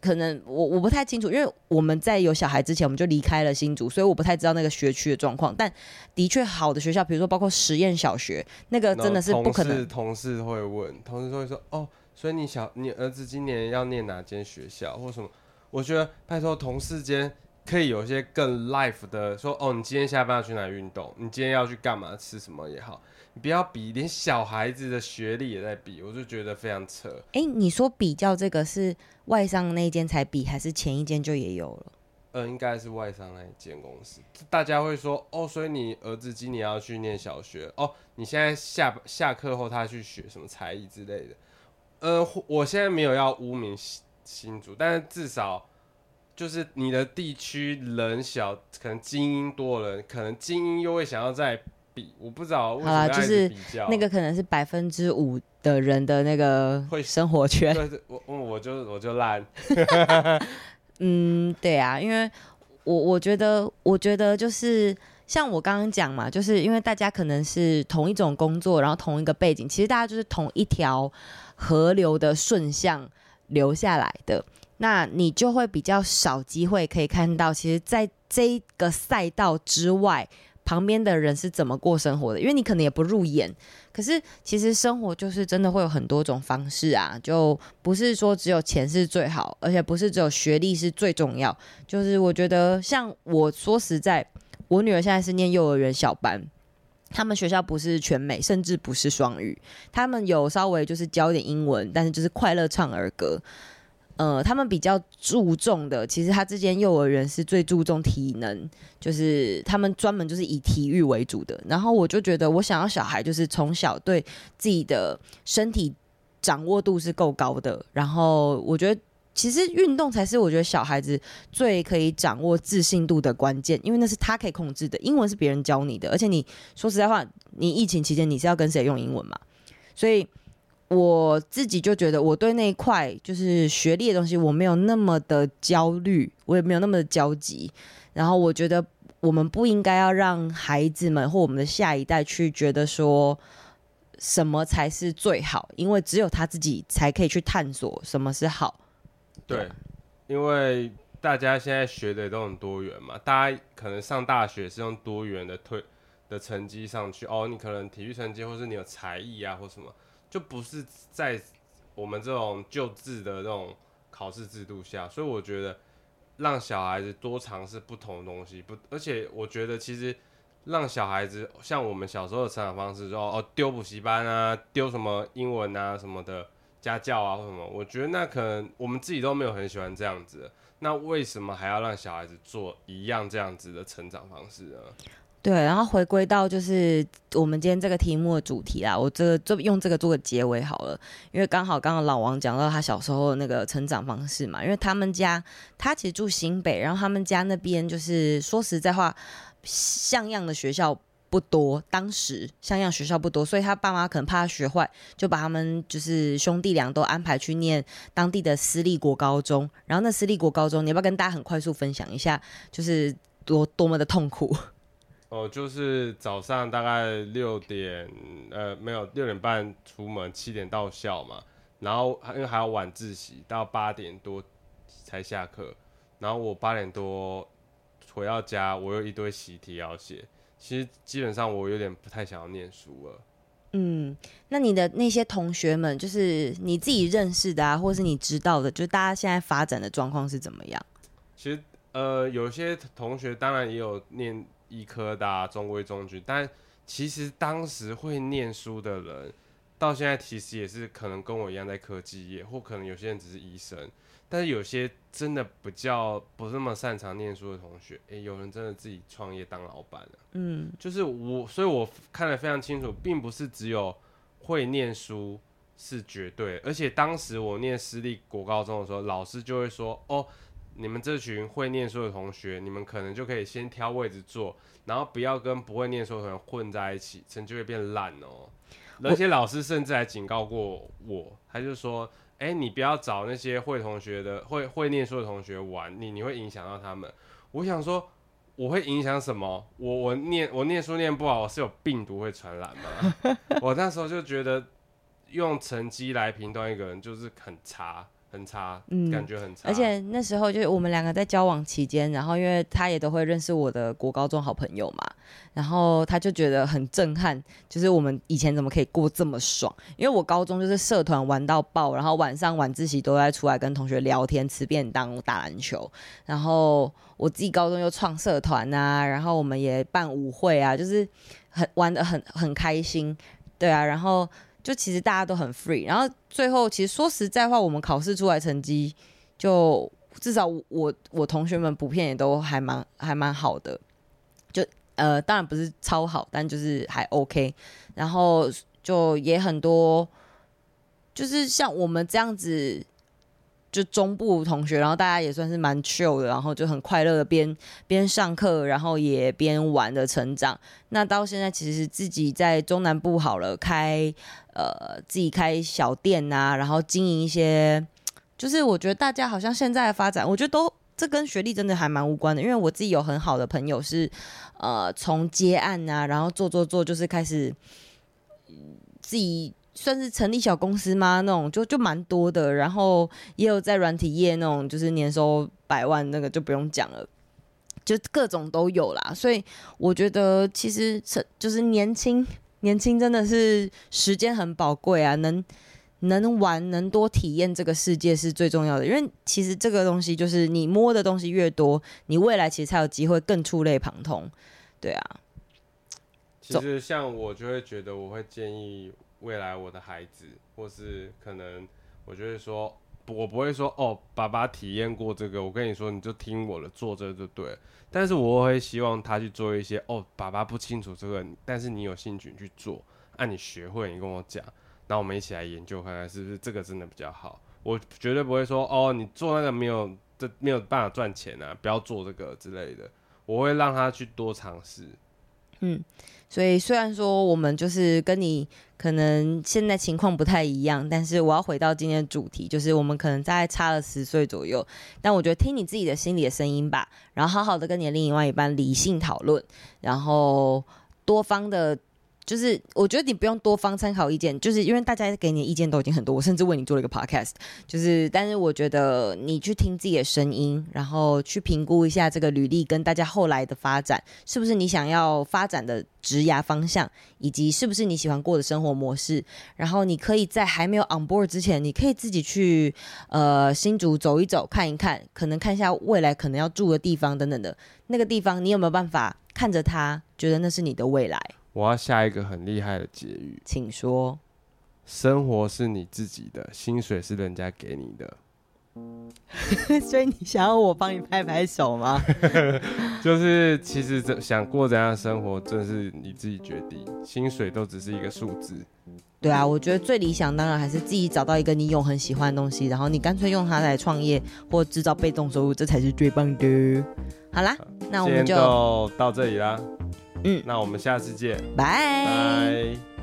可能我我不太清楚，因为我们在有小孩之前我们就离开了新竹，所以我不太知道那个学区的状况。但的确好的学校，比如说包括实验小学，那个真的是不可能。同事会问，同事会说，哦，所以你小你儿子今年要念哪间学校或什么？我觉得拜托同事间。可以有一些更 life 的说哦，你今天下班要去哪运动？你今天要去干嘛？吃什么也好，你不要比，连小孩子的学历也在比，我就觉得非常扯。哎、欸，你说比较这个是外商那一间才比，还是前一间就也有了？呃，应该是外商那一间公司。大家会说哦，所以你儿子今年要去念小学哦，你现在下下课后他去学什么才艺之类的？呃，我现在没有要污名新竹，但是至少。就是你的地区人小，可能精英多人，可能精英又会想要再比，我不知道为什么要比较。就是那个可能是百分之五的人的那个会生活圈。我我就我就烂。*laughs* *laughs* 嗯，对啊，因为我我觉得我觉得就是像我刚刚讲嘛，就是因为大家可能是同一种工作，然后同一个背景，其实大家就是同一条河流的顺向流下来的。那你就会比较少机会可以看到，其实在这个赛道之外，旁边的人是怎么过生活的，因为你可能也不入眼。可是其实生活就是真的会有很多种方式啊，就不是说只有钱是最好，而且不是只有学历是最重要。就是我觉得，像我说实在，我女儿现在是念幼儿园小班。他们学校不是全美，甚至不是双语，他们有稍微就是教一点英文，但是就是快乐唱儿歌。呃，他们比较注重的，其实他这间幼儿园是最注重体能，就是他们专门就是以体育为主的。然后我就觉得，我想要小孩就是从小对自己的身体掌握度是够高的。然后我觉得，其实运动才是我觉得小孩子最可以掌握自信度的关键，因为那是他可以控制的。英文是别人教你的，而且你说实在话，你疫情期间你是要跟谁用英文嘛？所以。我自己就觉得，我对那一块就是学历的东西，我没有那么的焦虑，我也没有那么的焦急。然后我觉得，我们不应该要让孩子们或我们的下一代去觉得说什么才是最好，因为只有他自己才可以去探索什么是好。对，因为大家现在学的都很多元嘛，大家可能上大学是用多元的推的成绩上去哦，你可能体育成绩，或是你有才艺啊，或什么。就不是在我们这种旧制的这种考试制度下，所以我觉得让小孩子多尝试不同的东西，不，而且我觉得其实让小孩子像我们小时候的成长方式，说哦丢补习班啊，丢什么英文啊什么的家教啊或什么，我觉得那可能我们自己都没有很喜欢这样子，那为什么还要让小孩子做一样这样子的成长方式呢？对，然后回归到就是我们今天这个题目的主题啦，我这个做用这个做个结尾好了，因为刚好刚刚老王讲到他小时候那个成长方式嘛，因为他们家他其实住新北，然后他们家那边就是说实在话，像样的学校不多，当时像样学校不多，所以他爸妈可能怕他学坏，就把他们就是兄弟俩都安排去念当地的私立国高中，然后那私立国高中，你要不要跟大家很快速分享一下，就是多多么的痛苦？哦，就是早上大概六点，呃，没有六点半出门，七点到校嘛。然后因为还要晚自习，到八点多才下课。然后我八点多回到家，我有一堆习题要写。其实基本上我有点不太想要念书了。嗯，那你的那些同学们，就是你自己认识的啊，或是你知道的，就大家现在发展的状况是怎么样？其实呃，有些同学当然也有念。医科的、啊、中规中矩，但其实当时会念书的人，到现在其实也是可能跟我一样在科技业，或可能有些人只是医生，但是有些真的比较不是那么擅长念书的同学，诶、欸，有人真的自己创业当老板了。嗯，就是我，所以我看得非常清楚，并不是只有会念书是绝对，而且当时我念私立国高中的时候，老师就会说，哦。你们这群会念书的同学，你们可能就可以先挑位置坐，然后不要跟不会念书的同学混在一起，成绩会变烂哦。而且老师甚至还警告过我，他就说：“哎，你不要找那些会同学的、会会念书的同学玩，你你会影响到他们。”我想说，我会影响什么？我我念我念书念不好，我是有病毒会传染吗？*laughs* 我那时候就觉得，用成绩来评断一个人就是很差。很差，嗯，感觉很差。而且那时候就是我们两个在交往期间，然后因为他也都会认识我的国高中好朋友嘛，然后他就觉得很震撼，就是我们以前怎么可以过这么爽？因为我高中就是社团玩到爆，然后晚上晚自习都在出来跟同学聊天、吃便当、打篮球，然后我自己高中又创社团啊，然后我们也办舞会啊，就是很玩的很很开心，对啊，然后。就其实大家都很 free，然后最后其实说实在话，我们考试出来成绩，就至少我我同学们普遍也都还蛮还蛮好的，就呃当然不是超好，但就是还 OK，然后就也很多，就是像我们这样子。就中部同学，然后大家也算是蛮 chill 的，然后就很快乐的边边上课，然后也边玩的成长。那到现在其实自己在中南部好了，开呃自己开小店啊，然后经营一些，就是我觉得大家好像现在的发展，我觉得都这跟学历真的还蛮无关的，因为我自己有很好的朋友是呃从接案啊，然后做做做，就是开始自己。算是成立小公司吗？那种就就蛮多的，然后也有在软体业那种，就是年收百万那个就不用讲了，就各种都有啦。所以我觉得其实成就是年轻，年轻真的是时间很宝贵啊，能能玩，能多体验这个世界是最重要的。因为其实这个东西就是你摸的东西越多，你未来其实才有机会更触类旁通。对啊。其实像我就会觉得，我会建议未来我的孩子，或是可能我就会说，我不会说哦，爸爸体验过这个，我跟你说，你就听我的，做这就对。但是我会希望他去做一些哦，爸爸不清楚这个，但是你有兴趣去做，那、你学会，你跟我讲，那我们一起来研究看看是不是这个真的比较好。我绝对不会说哦，你做那个没有，这没有办法赚钱啊，不要做这个之类的。我会让他去多尝试。嗯，所以虽然说我们就是跟你可能现在情况不太一样，但是我要回到今天的主题，就是我们可能在差了十岁左右，但我觉得听你自己的心里的声音吧，然后好好的跟你的另外一半理性讨论，然后多方的。就是我觉得你不用多方参考意见，就是因为大家给你的意见都已经很多，我甚至为你做了一个 podcast。就是，但是我觉得你去听自己的声音，然后去评估一下这个履历跟大家后来的发展，是不是你想要发展的职涯方向，以及是不是你喜欢过的生活模式。然后你可以在还没有 on board 之前，你可以自己去呃新竹走一走，看一看，可能看一下未来可能要住的地方等等的那个地方，你有没有办法看着它，觉得那是你的未来？我要下一个很厉害的结语，请说。生活是你自己的，薪水是人家给你的。*laughs* 所以你想要我帮你拍拍手吗？*laughs* 就是其实这想过怎样的生活，这是你自己决定，薪水都只是一个数字。对啊，我觉得最理想当然还是自己找到一个你永恒喜欢的东西，然后你干脆用它来创业或制造被动收入，这才是最棒的。好啦，那我们就到这里啦。嗯，那我们下次见，拜。拜。